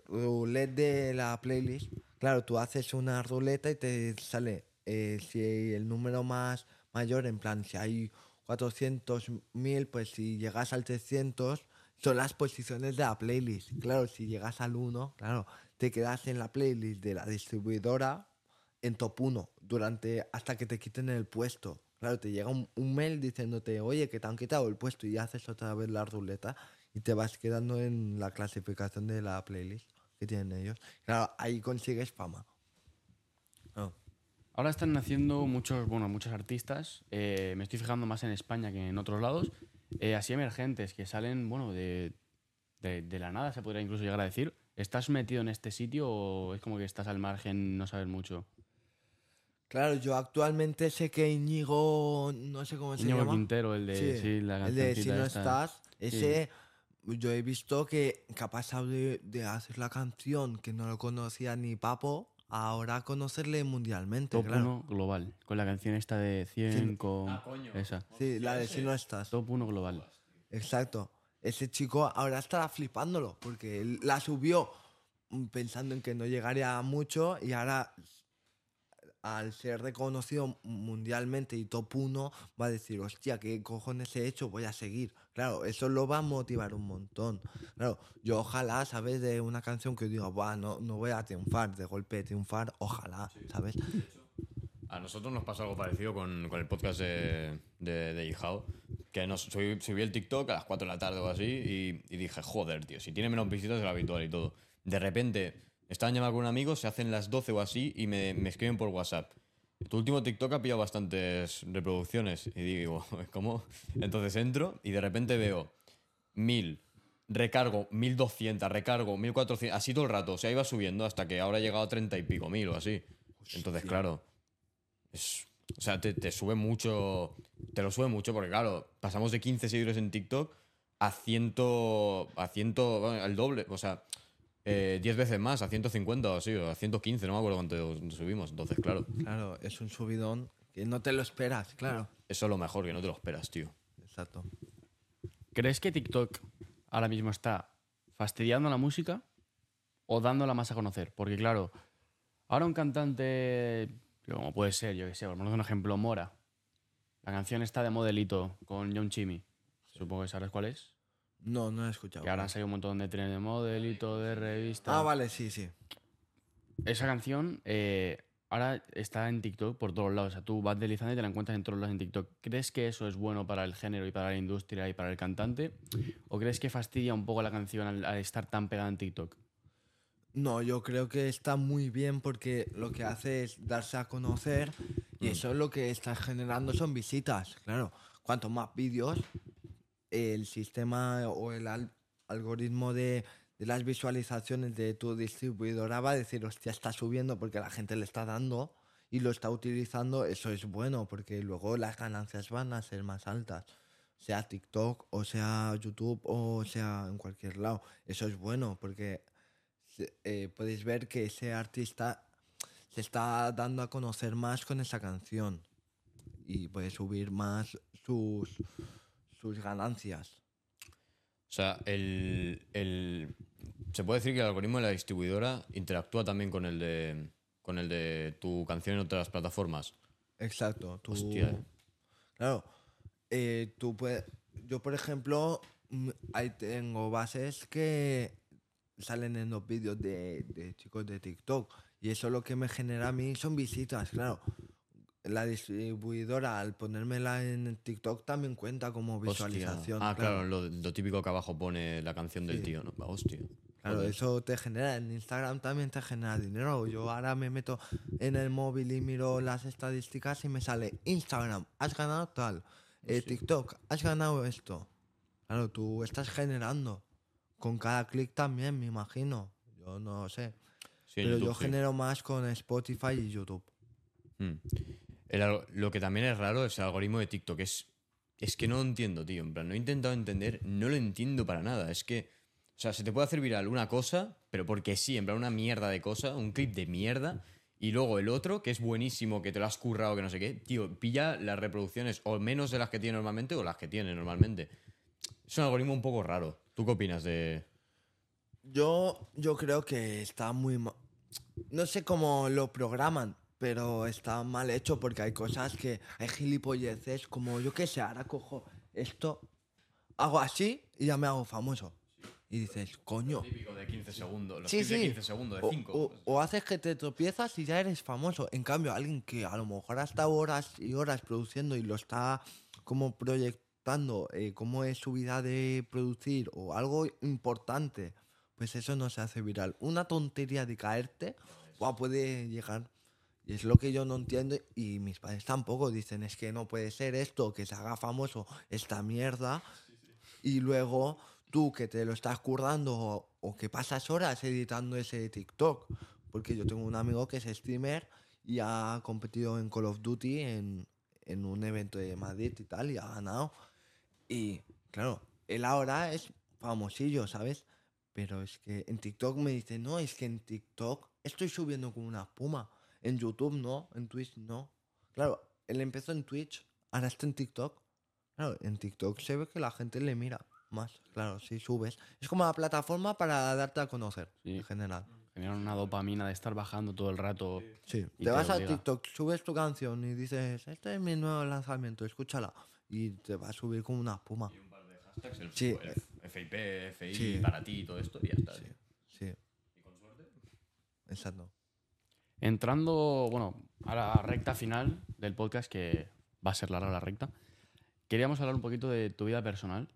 roulette de la playlist. Claro, tú haces una ruleta y te sale eh, si el número más mayor, en plan, si hay 400.000, pues si llegas al 300, son las posiciones de la playlist. Claro, si llegas al 1, claro, te quedas en la playlist de la distribuidora en top 1 durante hasta que te quiten el puesto. Claro, te llega un, un mail diciéndote, oye, que te han quitado el puesto y haces otra vez la ruleta y te vas quedando en la clasificación de la playlist que tienen ellos. Claro, ahí consigues fama. Oh, Ahora están naciendo muchos, bueno, muchos artistas. eh, me estoy fijando más en España que en otros lados. Eh, así emergentes que salen, bueno, de, de, de la nada, se podría incluso llegar a decir. ¿Estás metido en este sitio o es como que estás al margen, no sabes mucho? Claro, yo actualmente sé que Íñigo, no sé cómo se Íñigo llama. Quintero, el de sí, la el de Si no esta. estás, ese yo he visto que, que ha pasado de, de hacer la canción que no lo conocía ni Papo, ahora conocerle mundialmente. Top claro. 1 global. Con la canción esta de 100 con... Esa. Sí, la de Si no estás. Top 1 global. Exacto. Ese chico ahora estará flipándolo porque él la subió mm, pensando en que no llegaría a mucho y ahora al ser reconocido mundialmente y top 1 va a decir, hostia, ¿qué cojones he hecho? Voy a seguir. Claro, eso lo va a motivar un montón. Claro, yo ojalá, ¿sabes? De una canción que diga, Buah, no, no voy a triunfar, de golpe triunfar, ojalá, ¿sabes? A nosotros nos pasa algo parecido con, con el podcast de, de, de Ijao, Que nos, subí, subí el TikTok a las 4 de la tarde o así y, y dije, joder, tío, si tiene menos visitas de lo habitual y todo. De repente, estaban llamando con un amigo, se hacen las 12 o así y me, me escriben por WhatsApp. Tu último TikTok ha pillado bastantes reproducciones. Y digo, ¿cómo? Entonces entro y de repente veo 1000, recargo 1200, recargo 1400, así todo el rato. O sea, iba subiendo hasta que ahora ha llegado a 30 y pico mil o así. Entonces, claro, es, o sea, te, te sube mucho, te lo sube mucho porque, claro, pasamos de 15 seguidores en TikTok a 100, a 100, bueno, el doble, o sea, eh, 10 veces más, a 150 o así, o a 115, no me acuerdo cuánto subimos. Entonces, claro, Claro, es un subidón que no te lo esperas, claro. eso es lo mejor, que no te lo esperas, tío. Exacto. ¿Crees que TikTok ahora mismo está fastidiando la música o dándola más a conocer? Porque claro, ahora un cantante, como puede ser, yo que sé, por un ejemplo, Mora. La canción está de modelito con John Chimmy. Supongo que sabes cuál es. No, no he escuchado. Que ahora han salido un montón de trenes de modelito, de revista. Ah, vale, sí, sí. Esa canción eh, ahora está en TikTok por todos lados. O sea, tú vas deslizando y te la encuentras en todos lados en TikTok. ¿Crees que eso es bueno para el género y para la industria y para el cantante? ¿O crees que fastidia un poco la canción al, al estar tan pegada en TikTok? No, yo creo que está muy bien porque lo que hace es darse a conocer y eso es lo que está generando son visitas. Claro, cuanto más vídeos, el sistema o el al- algoritmo de, las visualizaciones de tu distribuidora va a decir, hostia, está subiendo porque la gente le está dando y lo está utilizando, eso es bueno porque luego las ganancias van a ser más altas. Sea TikTok o sea YouTube o sea en cualquier lado. Eso es bueno porque eh, podéis ver que ese artista se está dando a conocer más con esa canción y puede subir más sus, sus ganancias. O sea, el, el- se puede decir que el algoritmo de la distribuidora interactúa también con el de, con el de tu canción en otras plataformas. Exacto. Tú, Hostia, eh. Claro, eh, tú puedes, yo por ejemplo, mm, ahí tengo bases que salen en los vídeos de, de chicos de TikTok y eso lo que me genera a mí son visitas, claro. La distribuidora al ponérmela en TikTok también cuenta como Hostia. visualización. Ah, claro, lo, lo típico que abajo pone la canción del tío, ¿no? Va, Hostia. Claro, Joder. eso te genera, en Instagram también te genera dinero. Yo ahora me meto en el móvil y miro las estadísticas y me sale Instagram, has ganado tal, eh, TikTok, has ganado esto. Claro, tú estás generando. Con cada clic también, me imagino. Yo no sé. Sí, Pero YouTube yo genero más con Spotify y YouTube. Mm. El lo que también es raro es el algoritmo de TikTok. Es, es que no entiendo, tío. En plan, no he intentado entender, no lo entiendo para nada. Es que, o sea, se te puede hacer viral una cosa, pero porque sí, en plan, una mierda de cosa, un clip de mierda. Y luego el otro, que es buenísimo, que te lo has currado, que no sé qué, tío, pilla las reproducciones o menos de las que tiene normalmente o las que tiene normalmente. Es un algoritmo un poco raro. ¿Tú qué opinas de...? Yo, yo creo que está muy No sé cómo lo programan, pero está mal hecho porque hay cosas que hay gilipolleces como yo que sé, ahora cojo esto, hago así y ya me hago famoso. Y dices, coño. Típico de 15 segundos. Los Sí, clips de sí. 15 segundos, de O, 5. o- o haces que te tropiezas y ya eres famoso. En cambio, alguien que a lo mejor ha estado horas y horas produciendo y lo está como proyectando, eh, cómo es su vida de producir o algo importante, pues eso no se hace viral. Una tontería de caerte buah, puede llegar. Y es lo que yo no entiendo y mis padres tampoco dicen, es que no puede ser esto, que se haga famoso esta mierda y luego tú que te lo estás currando o, o que pasas horas editando ese TikTok. Porque yo tengo un amigo que es streamer y ha competido en Call of Duty en, en un evento de Madrid y tal y ha ganado. Y claro, él ahora es famosillo, ¿sabes? Pero es que en TikTok me dice, no, es que en TikTok estoy subiendo como una espuma. En YouTube no, en Twitch no. Claro, él empezó en Twitch, ahora está en TikTok. Claro, en TikTok se ve que la gente le mira más. Claro, si subes. Es como la plataforma para darte a conocer, Sí. en general. Generan una dopamina de estar bajando todo el rato. Sí, Y te te vas a. TikTok, subes tu canción y dices, este es mi nuevo lanzamiento, escúchala. Y te va a subir como una espuma. un par de hashtags, el, Sí. FIP, FI, Sí. para ti y todo esto, y ya está. Sí, sí, Y con suerte. exacto. Entrando, bueno, a la recta final del podcast, que va a ser larga la recta. queríamos hablar un poquito de tu vida personal.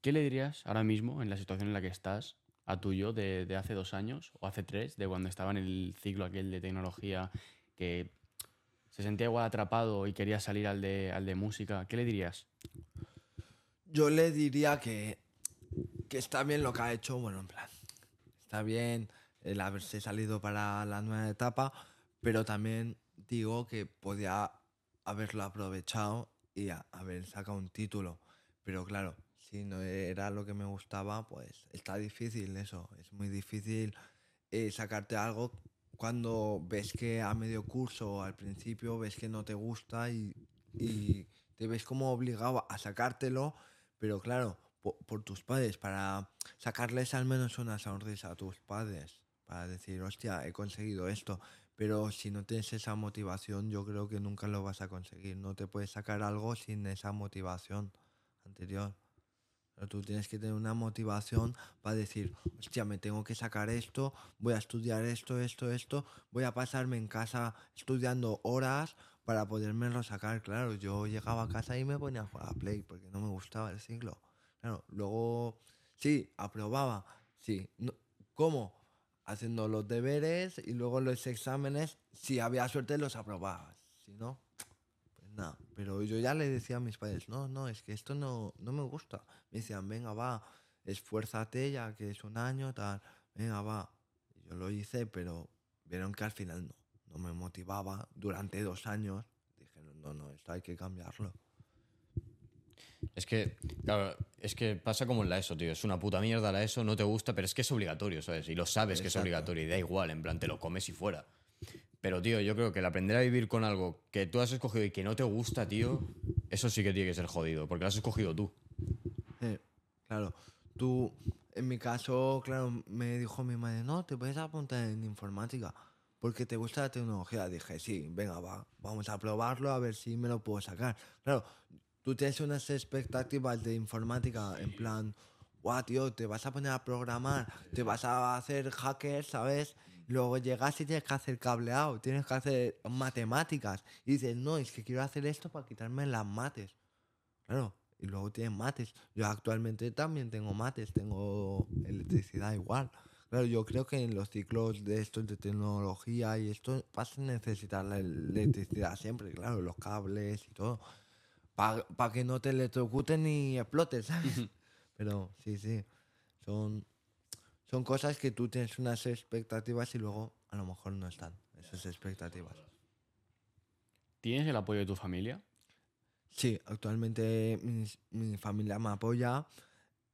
¿Qué le dirías ahora mismo, en la situación en la que estás, a tu yo de, hace dos años o hace tres, de cuando estaba en el ciclo aquel de tecnología que se sentía igual atrapado y quería salir al de, al de música? ¿Qué le dirías? Yo le diría que, que está bien lo que ha hecho, bueno, en plan, está bien el haberse salido para la nueva etapa, pero también digo que podía haberlo aprovechado y haber sacado un título. Pero claro, si no era lo que me gustaba, pues está difícil eso. Es muy difícil eh, sacarte algo cuando ves que a medio curso o al principio ves que no te gusta y, y te ves como obligado a sacártelo, pero claro, po- por, tus padres, para sacarles al menos una sonrisa a tus padres, decir, hostia, he conseguido esto. Pero si no tienes esa motivación, yo creo que nunca lo vas a conseguir. No te puedes sacar algo sin esa motivación anterior. Pero tú tienes que tener una motivación para decir, hostia, me tengo que sacar esto, voy a estudiar esto, esto, esto, voy a pasarme en casa estudiando horas para podérmelo sacar. Claro, yo llegaba a casa y me ponía a jugar a Play porque no me gustaba el ciclo. Claro, luego, sí, aprobaba, sí. No- ¿Cómo? Haciendo los deberes y luego los exámenes, si había suerte los aprobabas. Si no, pues nada. Pero yo ya le decía a mis padres, no, no, es que esto no, no me gusta. Me decían, venga, va, esfuérzate ya que es un año, tal, venga, va. Y yo lo hice, pero vieron que al final no, no me motivaba. Durante dos años dijeron, no, no, esto hay que cambiarlo. Es que, claro, es que pasa como en la ESO, tío. Es una puta mierda la ESO, no te gusta, pero es que es obligatorio, ¿sabes? Y lo sabes que es obligatorio y da igual, en plan, te lo comes y fuera. Pero, tío, yo creo que el aprender a vivir con algo que tú has escogido y que no te gusta, tío, eso sí que tiene que ser jodido, porque lo has escogido tú. Sí, claro. Tú, en mi caso, claro, me dijo mi madre, no, te puedes apuntar en informática porque te gusta la tecnología. Dije, sí, venga, va, vamos a probarlo a ver si me lo puedo sacar. Claro, tú tienes unas expectativas de informática en plan, guau, tío, te vas a poner a programar, te vas a hacer hacker, ¿sabes? Luego llegas y tienes que hacer cableado, tienes que hacer matemáticas. Y dices, no, es que quiero hacer esto para quitarme las mates. Claro, y luego tienes mates. Yo actualmente también tengo mates, tengo electricidad igual. Claro, yo creo que en los ciclos de estos de tecnología y esto vas a necesitar la electricidad siempre, claro, los cables y todo. Para que no te electrocuten ni explotes, ¿sabes? Pero sí, sí. Son, son cosas que tú tienes unas expectativas y luego a lo mejor no están esas expectativas. ¿Tienes el apoyo de tu familia? Sí, actualmente mis- mi, familia me apoya.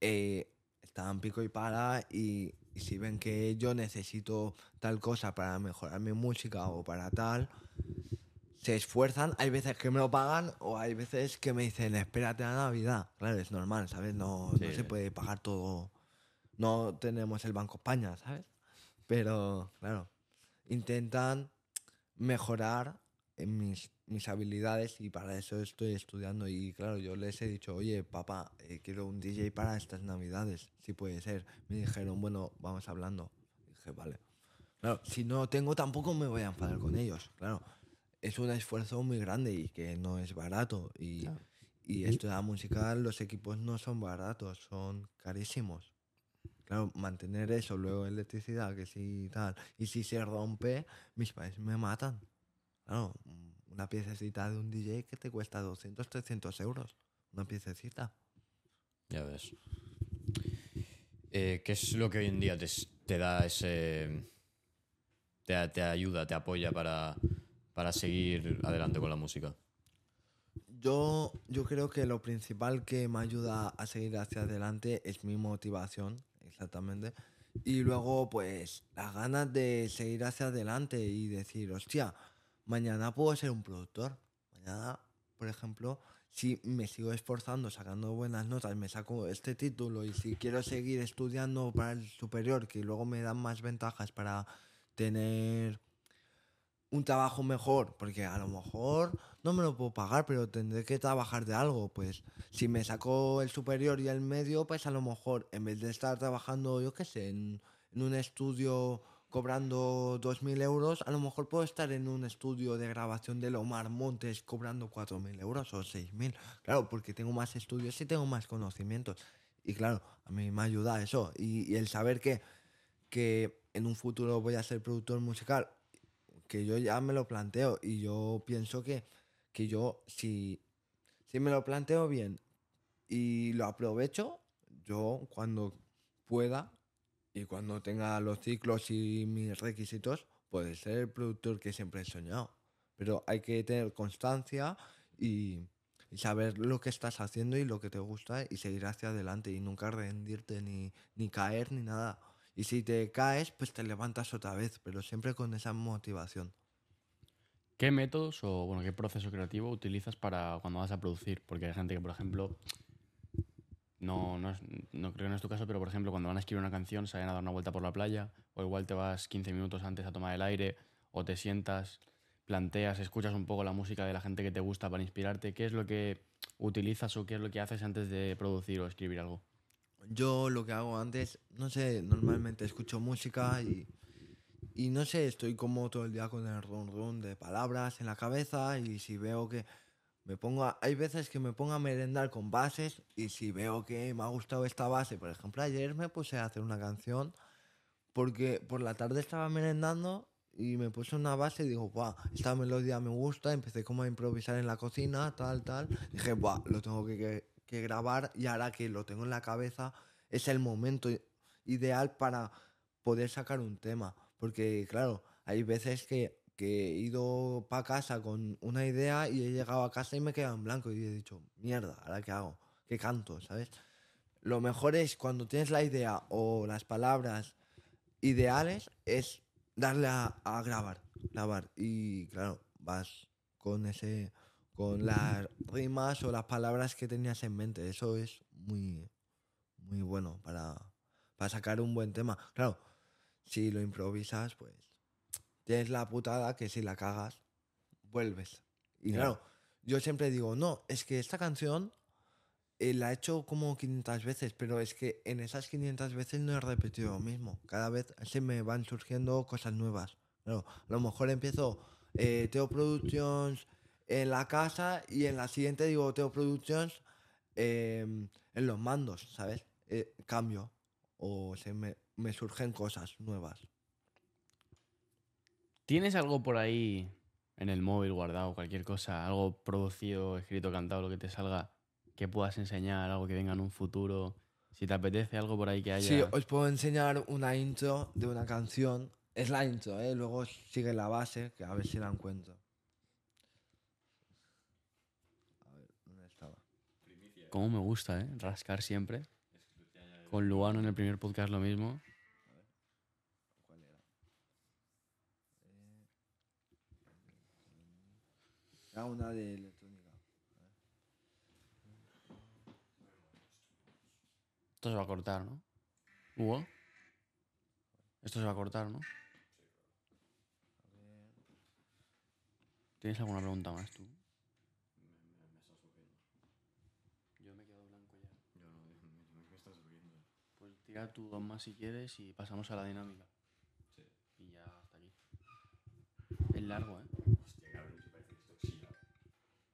eh, están pico y para y, y si ven que yo necesito tal cosa para mejorar mi música o para tal, se esfuerzan. Hay veces que me lo pagan o hay veces que me dicen, espérate a Navidad. Claro, es normal, ¿sabes? No, no Sí. se puede pagar todo. No tenemos el Banco España, ¿sabes? Pero, claro, intentan mejorar en mis, mis habilidades y para eso estoy estudiando. Y claro, yo les he dicho, oye, papá, eh, quiero un DJ para estas navidades, si puede ser. Me dijeron, bueno, vamos hablando. dije, vale. Claro, si no tengo tampoco me voy a enfadar con ellos, claro. Es un esfuerzo muy grande y que no es barato. Y, Claro. y esto de la música, los equipos no son baratos, son carísimos. Claro, mantener eso, luego electricidad, que sí tal. Y si se rompe, mis padres me matan. Claro, una piececita de un DJ que te cuesta 200, 300 euros. Una piececita. Ya ves. Eh, ¿Qué es lo que hoy en día te, te da ese. Te, te ayuda, te apoya para, para seguir adelante con la música? Yo, yo creo que lo principal que me ayuda a seguir hacia adelante es mi motivación, exactamente. Y luego, pues, las ganas de seguir hacia adelante y decir, hostia, mañana puedo ser un productor. Mañana, por ejemplo, si me sigo esforzando, sacando buenas notas, me saco este título y si quiero seguir estudiando para el superior, que luego me dan más ventajas para tener un trabajo mejor, porque a lo mejor no me lo puedo pagar, pero tendré que trabajar de algo. Pues si me saco el superior y el medio, pues a lo mejor en vez de estar trabajando, yo qué sé, en, un estudio cobrando 2.000 euros, a lo mejor puedo estar en un estudio de grabación de Lomar Montes cobrando 4.000 euros o 6.000. Claro, porque tengo más estudios y tengo más conocimientos. Y claro, a mí me ayuda eso. Y, y el saber que, que en un futuro voy a ser productor musical, que yo ya me lo planteo y yo pienso que, que yo, si, si me lo planteo bien y lo aprovecho, yo cuando pueda y cuando tenga los ciclos y mis requisitos, puede ser el productor que siempre he soñado. Pero hay que tener constancia y, saber lo que estás haciendo y lo que te gusta y seguir hacia adelante y nunca rendirte ni, ni caer ni nada. Y si te caes, pues te levantas otra vez, pero siempre con esa motivación. ¿Qué métodos o bueno, qué proceso creativo utilizas para cuando vas a producir? Porque hay gente que, por ejemplo, no, no, no creo que no es tu caso, pero por ejemplo, cuando van a escribir una canción, salen a dar una vuelta por la playa, o igual te vas 15 minutos antes a tomar el aire, o te sientas, planteas, escuchas un poco la música de la gente que te gusta para inspirarte. ¿Qué es lo que utilizas o qué es lo que haces antes de producir o escribir algo? Yo lo que hago antes, no sé, normalmente escucho música y, y no sé, estoy como todo el día con el run run de palabras en la cabeza y si veo que me pongo a- hay veces que me pongo a merendar con bases y si veo que me ha gustado esta base, por ejemplo, ayer me puse a hacer una canción porque por la tarde estaba merendando y me puse una base y digo, Buah, esta melodía me gusta, empecé como a improvisar en la cocina, tal, tal. Dije, Buah, lo tengo que- que grabar y ahora que lo tengo en la cabeza es el momento ideal para poder sacar un tema. Porque claro, hay veces que, que he ido para casa con una idea y he llegado a casa y me he quedado en blanco y he dicho, mierda, ¿ahora qué hago? ¿Qué canto? ¿Sabes? Lo mejor es cuando tienes la idea o las palabras ideales es darle a, a grabar, grabar y claro, vas con ese con las rimas o las palabras que tenías en mente, eso es muy muy bueno para, para sacar un buen tema. Claro, si lo improvisas, pues tienes la putada que si la cagas, vuelves. Y claro, yo siempre digo, no, es que esta canción eh, la he hecho como 500 veces, pero es que en esas 500 veces no he repetido lo mismo. Cada vez se me van surgiendo cosas nuevas. Claro, a lo mejor empiezo eh, Teo Productions en la casa y en la siguiente digo Teo Productions em, en los mandos, ¿sabes? Eh, cambio o se me, me surgen cosas nuevas. ¿Tienes algo por ahí en el móvil guardado, cualquier cosa, algo producido, escrito, cantado, lo que te salga, que puedas enseñar, algo que venga en un futuro? Si te apetece algo por ahí que haya. Sí, os puedo enseñar una intro de una canción. Es la intro, ¿eh? Luego sigue la base, que a ver si la encuentro. A ver, ¿dónde estaba? Cómo me gusta, ¿eh? Rascar siempre. Con Luano en el primer podcast lo mismo. ¿Cuál era? Era una de electrónica. Esto se va a cortar, ¿no? Hugo. Esto se va a cortar, ¿no? ¿Tienes alguna pregunta más tú? Yo me he quedado blanco ya. Tira tú dos más si quieres y pasamos a la dinámica. Y ya hasta aquí. Es largo, ¿eh?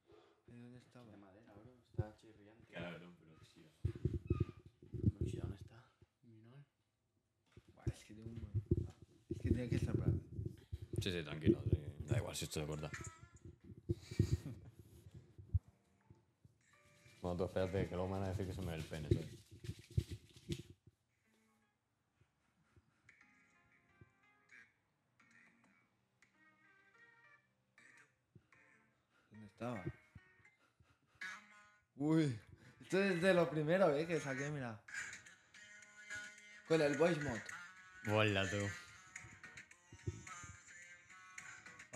¿Eh, ¿Dónde estaba? De madera, bro. Está chirriante. ¿Y dónde está? Minor. Buah, es que tengo un... Es que tiene que estar para mí. Sí, sí, tranquilo. sí. Da igual si esto se corta. bueno, tú espérate, que luego me van a decir que se me ve el pene, ¿sabes? Uy, esto es de lo primero, ¿eh? Que saqué, mira. Con el voice mod. Hola, tú.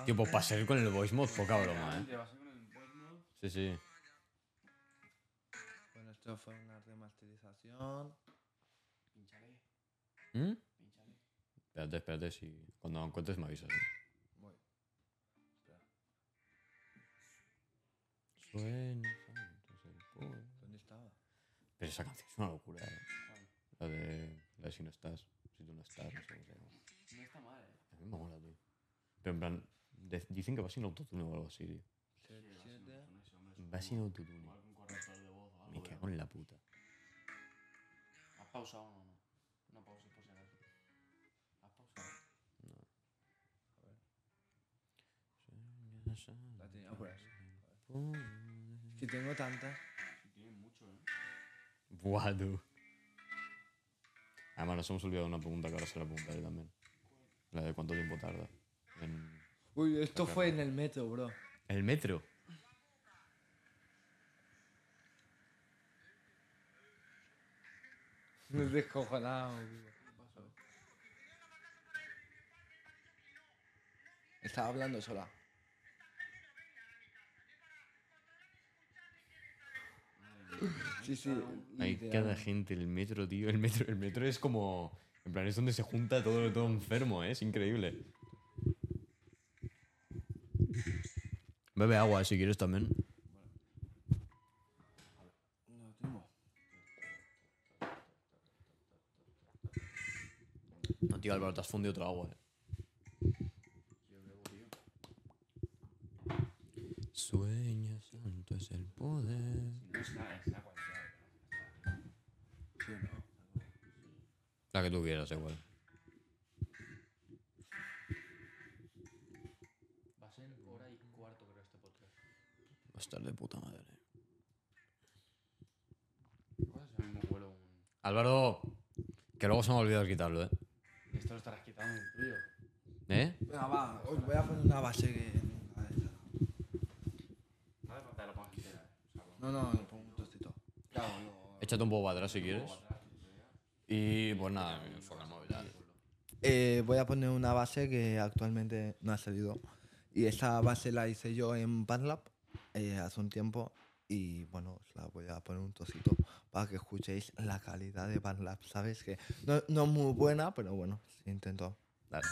Tío, pues para ser con el voice mod, poca broma, ¿eh? Sí, sí. Bueno, esto fue una remasterización. ¿Mm? Espérate, espérate, si cuando lo encuentres me avisas. ¿eh? Pueblo. ¿dónde estaba? Pero esa canción es una locura, ¿eh? La de, la de si no estás, si tú no estás, no sé cómo se llama. No está mal, Pero en plan, de- dicen que va sin autotune o algo así, tío. Va sin autotune. Me cago en la puta. ¿Has pausado o no? No pauses por si acaso. ¿Has pausado? La tenía por ahí. Si tengo tantas. Tiene mucho, ¿eh? Buah, tú. Además, nos hemos olvidado una pregunta que ahora se la preguntaré también. La de cuánto tiempo tarda. En Uy, esto fue en el metro, bro. el metro. Me he descojonado. Estaba hablando sola. Sí, sí. Hay cada gente, el metro, tío. El metro, el metro es como. En plan, es donde se junta todo, todo enfermo, ¿eh? Es increíble. Bebe agua si quieres también. No tío, Álvaro, te has fundido otra agua, eh. Sueña, santo es el poder. La, que tú quieras, igual. Va a ser hora y cuarto, creo, este podcast. Va a estar de puta madre. Álvaro, que luego se me ha olvidado quitarlo, ¿eh? Esto lo estarás quitando en tuyo. ¿Eh? Venga, va. Os voy a poner una base que. nunca he hecho. No hace falta que lo pongas entera, ¿eh? O sea, con- No, no, pongo un tostito. Claro, lo- Échate un poco para atrás si quieres. Y pues nada, enfoca el móvil. dale. Eh, voy a poner una base que actualmente no ha salido. Y esa base la hice yo en Bandlab eh, hace un tiempo. Y bueno, os la voy a poner un trocito para que escuchéis la calidad de Bandlab. Sabes que no, no es muy buena, pero bueno, intento. Dale.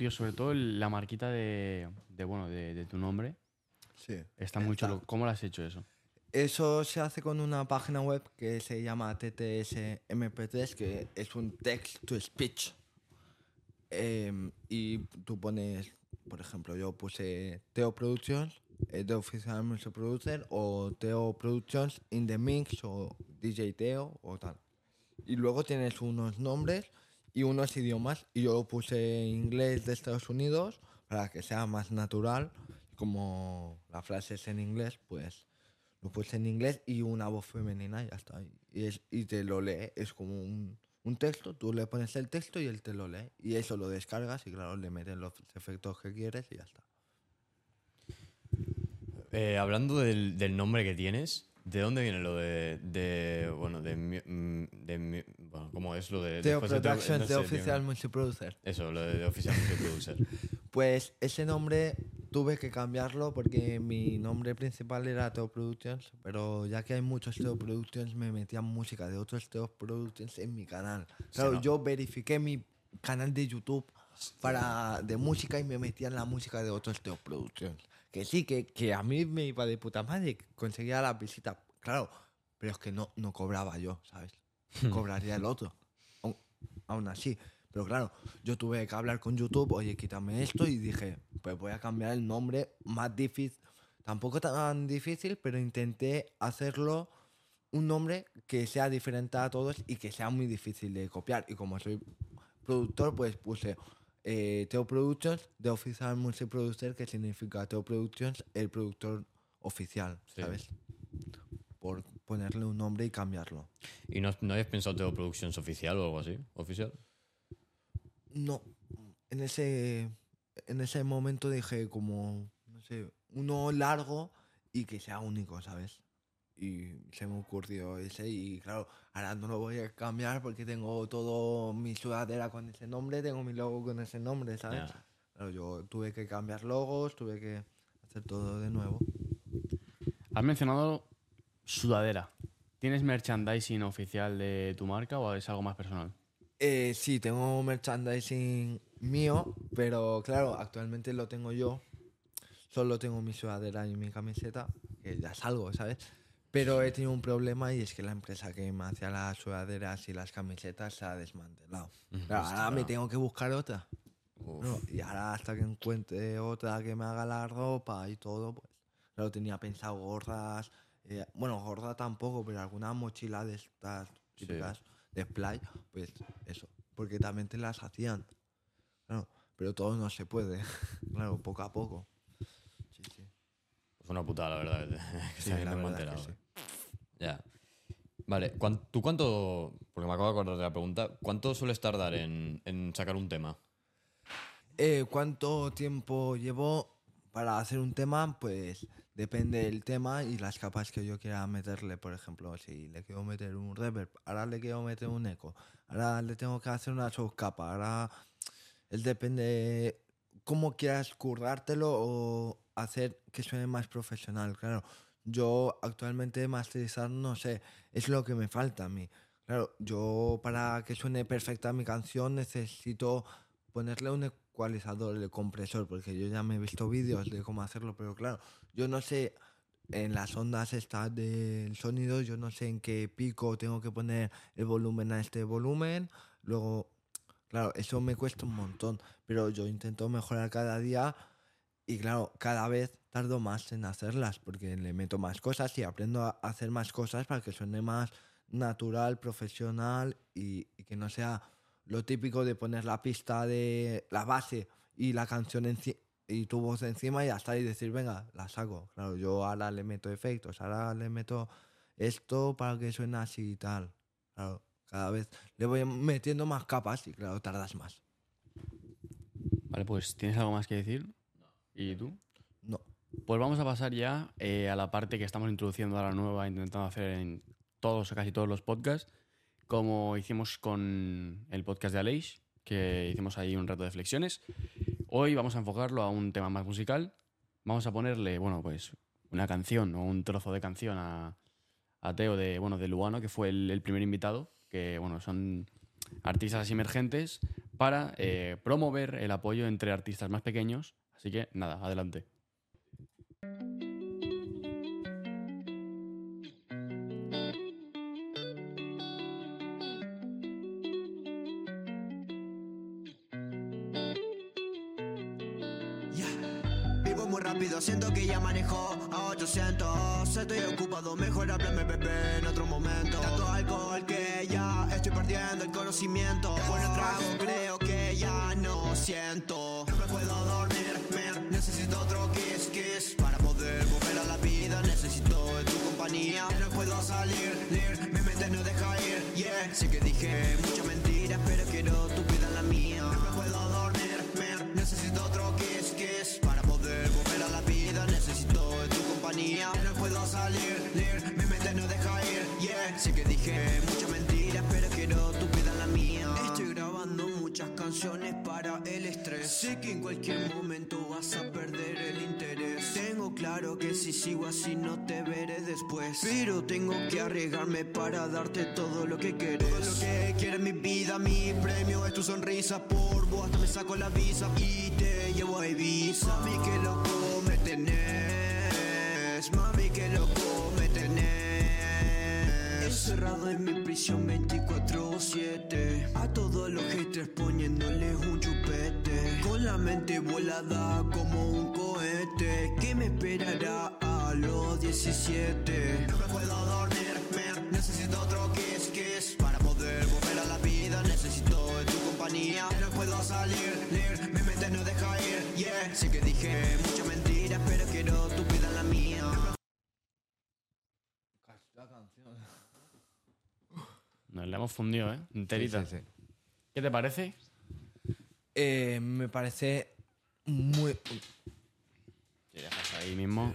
Tío, sobre todo la marquita de, de bueno, de, de tu nombre. Sí. Está muy Está. chulo. ¿Cómo lo has hecho eso? Eso se hace con una página web que se llama TTS MP3, que es un text to speech. Em, y tú pones, por ejemplo, yo puse Teo Productions, eh, The Official Music Producer, o Teo Productions in the Mix, o DJ Teo, o tal. Y luego tienes unos nombres y unos idiomas. Y yo puse inglés de Estados Unidos para que sea más natural. Como la frase es en inglés, pues lo puse en inglés y una voz femenina y ya está. Y, es, y te lo lee, es como un, un texto, tú le pones el texto y él te lo lee. Y eso lo descargas y claro, le metes los efectos que quieres y ya está. Eh, hablando del, del nombre que tienes, ¿de dónde viene lo de. de bueno, de. mm, de bueno, ¿cómo es lo de. Teo de Productions, no de sé, Official tío. Music Producer. Eso, lo de, de Official Music Producer. Pues ese nombre tuve que cambiarlo porque mi nombre principal era Teo Productions, pero ya que hay muchos Teo Productions, me metían música de otros Teo Productions en mi canal. Claro, no. yo verifiqué mi canal de YouTube para, de música y me metían la música de otros Teo Productions. Que sí, que, que a mí me iba de puta madre, conseguía la visita, claro, pero es que no, no cobraba yo, ¿sabes? Cobraría el otro, aún, así. Pero claro, yo tuve que hablar con YouTube, oye, quítame esto, y dije, pues voy a cambiar el nombre más difícil, tampoco tan difícil, pero intenté hacerlo un nombre que sea diferente a todos y que sea muy difícil de copiar. Y como soy productor, pues puse eh, Teo Productions, de Official Music Producer, que significa Teo Productions, el productor oficial, Sí. ¿sabes? Por ponerle un nombre y cambiarlo. ¿Y no, no habías pensado Teo Productions oficial o algo así? ¿Oficial? No, en ese, en ese momento dije como, no sé, uno largo y que sea único, ¿sabes? Y se me ocurrió ese y claro, ahora no lo voy a cambiar porque tengo todo mi sudadera con ese nombre, tengo mi logo con ese nombre, ¿sabes? Claro, yo tuve que cambiar logos, tuve que hacer todo de nuevo. Has mencionado sudadera. ¿Tienes merchandising oficial de tu marca o es algo más personal? Eh, sí, tengo merchandising mío, pero claro, actualmente lo tengo yo. Solo tengo mi sudadera y mi camiseta, que ya salgo, ¿sabes? Pero he tenido un problema y es que la empresa que me hacía las sudaderas y las camisetas se ha desmantelado. Claro, ahora me tengo que buscar otra. ¿no? Y ahora hasta que encuentre otra que me haga la ropa y todo, pues claro, tenía pensado gorras, eh, bueno, gorra tampoco, pero alguna mochila de estas típicas de play, pues eso, porque también te las hacían. Claro, pero todo no se puede, claro, poco a poco. Sí, sí. Es una putada, la verdad. que Sí, se verdad desmantelado, sí. Ya. Vale, ¿cuán- ¿tú cuánto, porque me acabo de acordar de la pregunta, cuánto sueles tardar en, en sacar un tema? Eh, ¿Cuánto tiempo llevo para hacer un tema? Pues depende del tema y las capas que yo quiera meterle. Por ejemplo, si le quiero meter un reverb, ahora le quiero meter un eco, ahora le tengo que hacer una subcapa, ahora él depende cómo quieras currártelo o hacer que suene más profesional. Claro, yo actualmente masterizar no sé, es lo que me falta a mí. Claro, yo para que suene perfecta mi canción necesito ponerle un ecualizador, el compresor, porque yo ya me he visto vídeos de cómo hacerlo, pero claro, yo no sé en las ondas estas del sonido, yo no sé en qué pico tengo que poner el volumen a este volumen, luego, claro, eso me cuesta un montón, pero yo intento mejorar cada día y claro, cada vez tardo más en hacerlas, porque le meto más cosas y aprendo a hacer más cosas para que suene más natural, profesional y, y que no sea lo típico de poner la pista de la base y la canción enci- y tu voz encima y hasta y decir, venga, la saco. Claro, yo ahora le meto efectos, ahora le meto esto para que suene así y tal. Claro, cada vez le voy metiendo más capas y claro, tardas más. Vale, pues ¿tienes algo más que decir? ¿Y tú? No. Pues vamos a pasar ya eh, a la parte que estamos introduciendo a la nueva, intentando hacer en todos o casi todos los podcasts, como hicimos con el podcast de Aleix, que hicimos ahí un rato de flexiones. Hoy vamos a enfocarlo a un tema más musical. Vamos a ponerle, bueno, pues una canción o un trozo de canción a, a Teo de, bueno, de Luano, que fue el, el primer invitado, que bueno, son artistas emergentes, para eh, promover el apoyo entre artistas más pequeños. Así que nada, adelante. Siento que ya manejo a 800 Estoy ocupado, mejor háblame bebé en otro momento. Tanto alcohol que ya estoy perdiendo el conocimiento. Por el trago creo que ya no siento. No me puedo dormir, necesito otro kiss, kiss. Para poder volver a la vida necesito tu compañía. No puedo salir, lir, mi mente no deja ir, yeah. Sé que dije que muchas mentiras, pero quiero tu vida la mía. Estoy grabando muchas canciones para el estrés. Sé que en cualquier momento vas a perder el interés. Tengo claro que si sigo así no te veré después. Pero tengo que arriesgarme para darte todo lo que quieres. Todo lo que quiere mi vida, mi premio es tu sonrisa. Por vos hasta me saco la visa y te llevo a Ibiza. Mami que loco me tenés. Mami que loco Encerrado en mi prisión 24-7 A todos los haters poniéndoles un chupete. Con la mente volada como un cohete. Que me esperará a los 17 No me puedo dormir, man, necesito otro kiss, kiss Nos la hemos fundido, ¿eh? Enterita. Sí, sí, sí. ¿Qué te parece? Eh, me parece muy. Si dejas ahí mismo.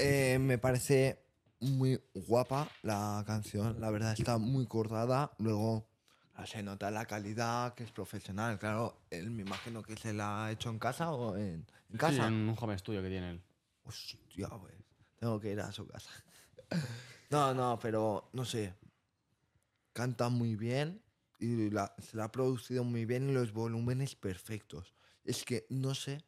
eh, me parece muy guapa la canción. La verdad está muy currada. Luego ah, se nota la calidad, que es profesional. Claro, él me imagino que se la ha hecho en casa o en, en Sí, casa. en un home studio que tiene él. Hostia, pues. Tengo que ir a su casa. No, no, pero no sé. Canta muy bien y la- se la ha producido muy bien y los volúmenes perfectos. Es que no sé.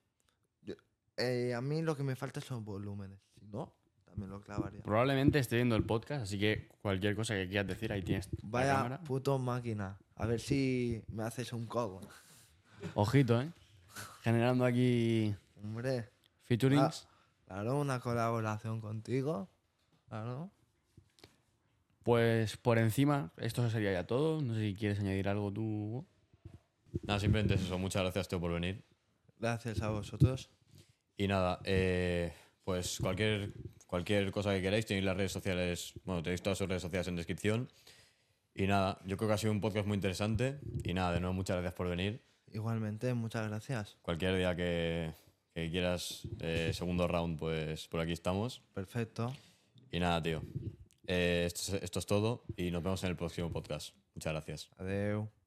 yo- eh, a mí lo que me falta son volúmenes. Si no, también lo clavaría. Probablemente esté viendo el podcast, así que cualquier cosa que quieras decir, ahí tienes Vaya puto máquina. A ver si me haces un cogo. Ojito, ¿eh? Generando aquí Hombre, featurings. claro, una colaboración contigo. Claro. Pues por encima, esto sería ya todo. No sé si quieres añadir algo tú. Hugo. Nada, simplemente es eso. Muchas gracias, Teo, por venir. Gracias a vosotros. Y nada, eh, pues cualquier, cualquier cosa que queráis, tenéis las redes sociales, bueno, tenéis todas sus redes sociales en descripción. Y nada, yo creo que ha sido un podcast muy interesante. Y nada, de nuevo, muchas gracias por venir. Igualmente, muchas gracias. Cualquier día que, que quieras, eh, segundo round, pues por aquí estamos. Perfecto. Y nada, tío. Eh, esto, es- esto es todo y nos vemos en el próximo podcast. Muchas gracias. Adeu.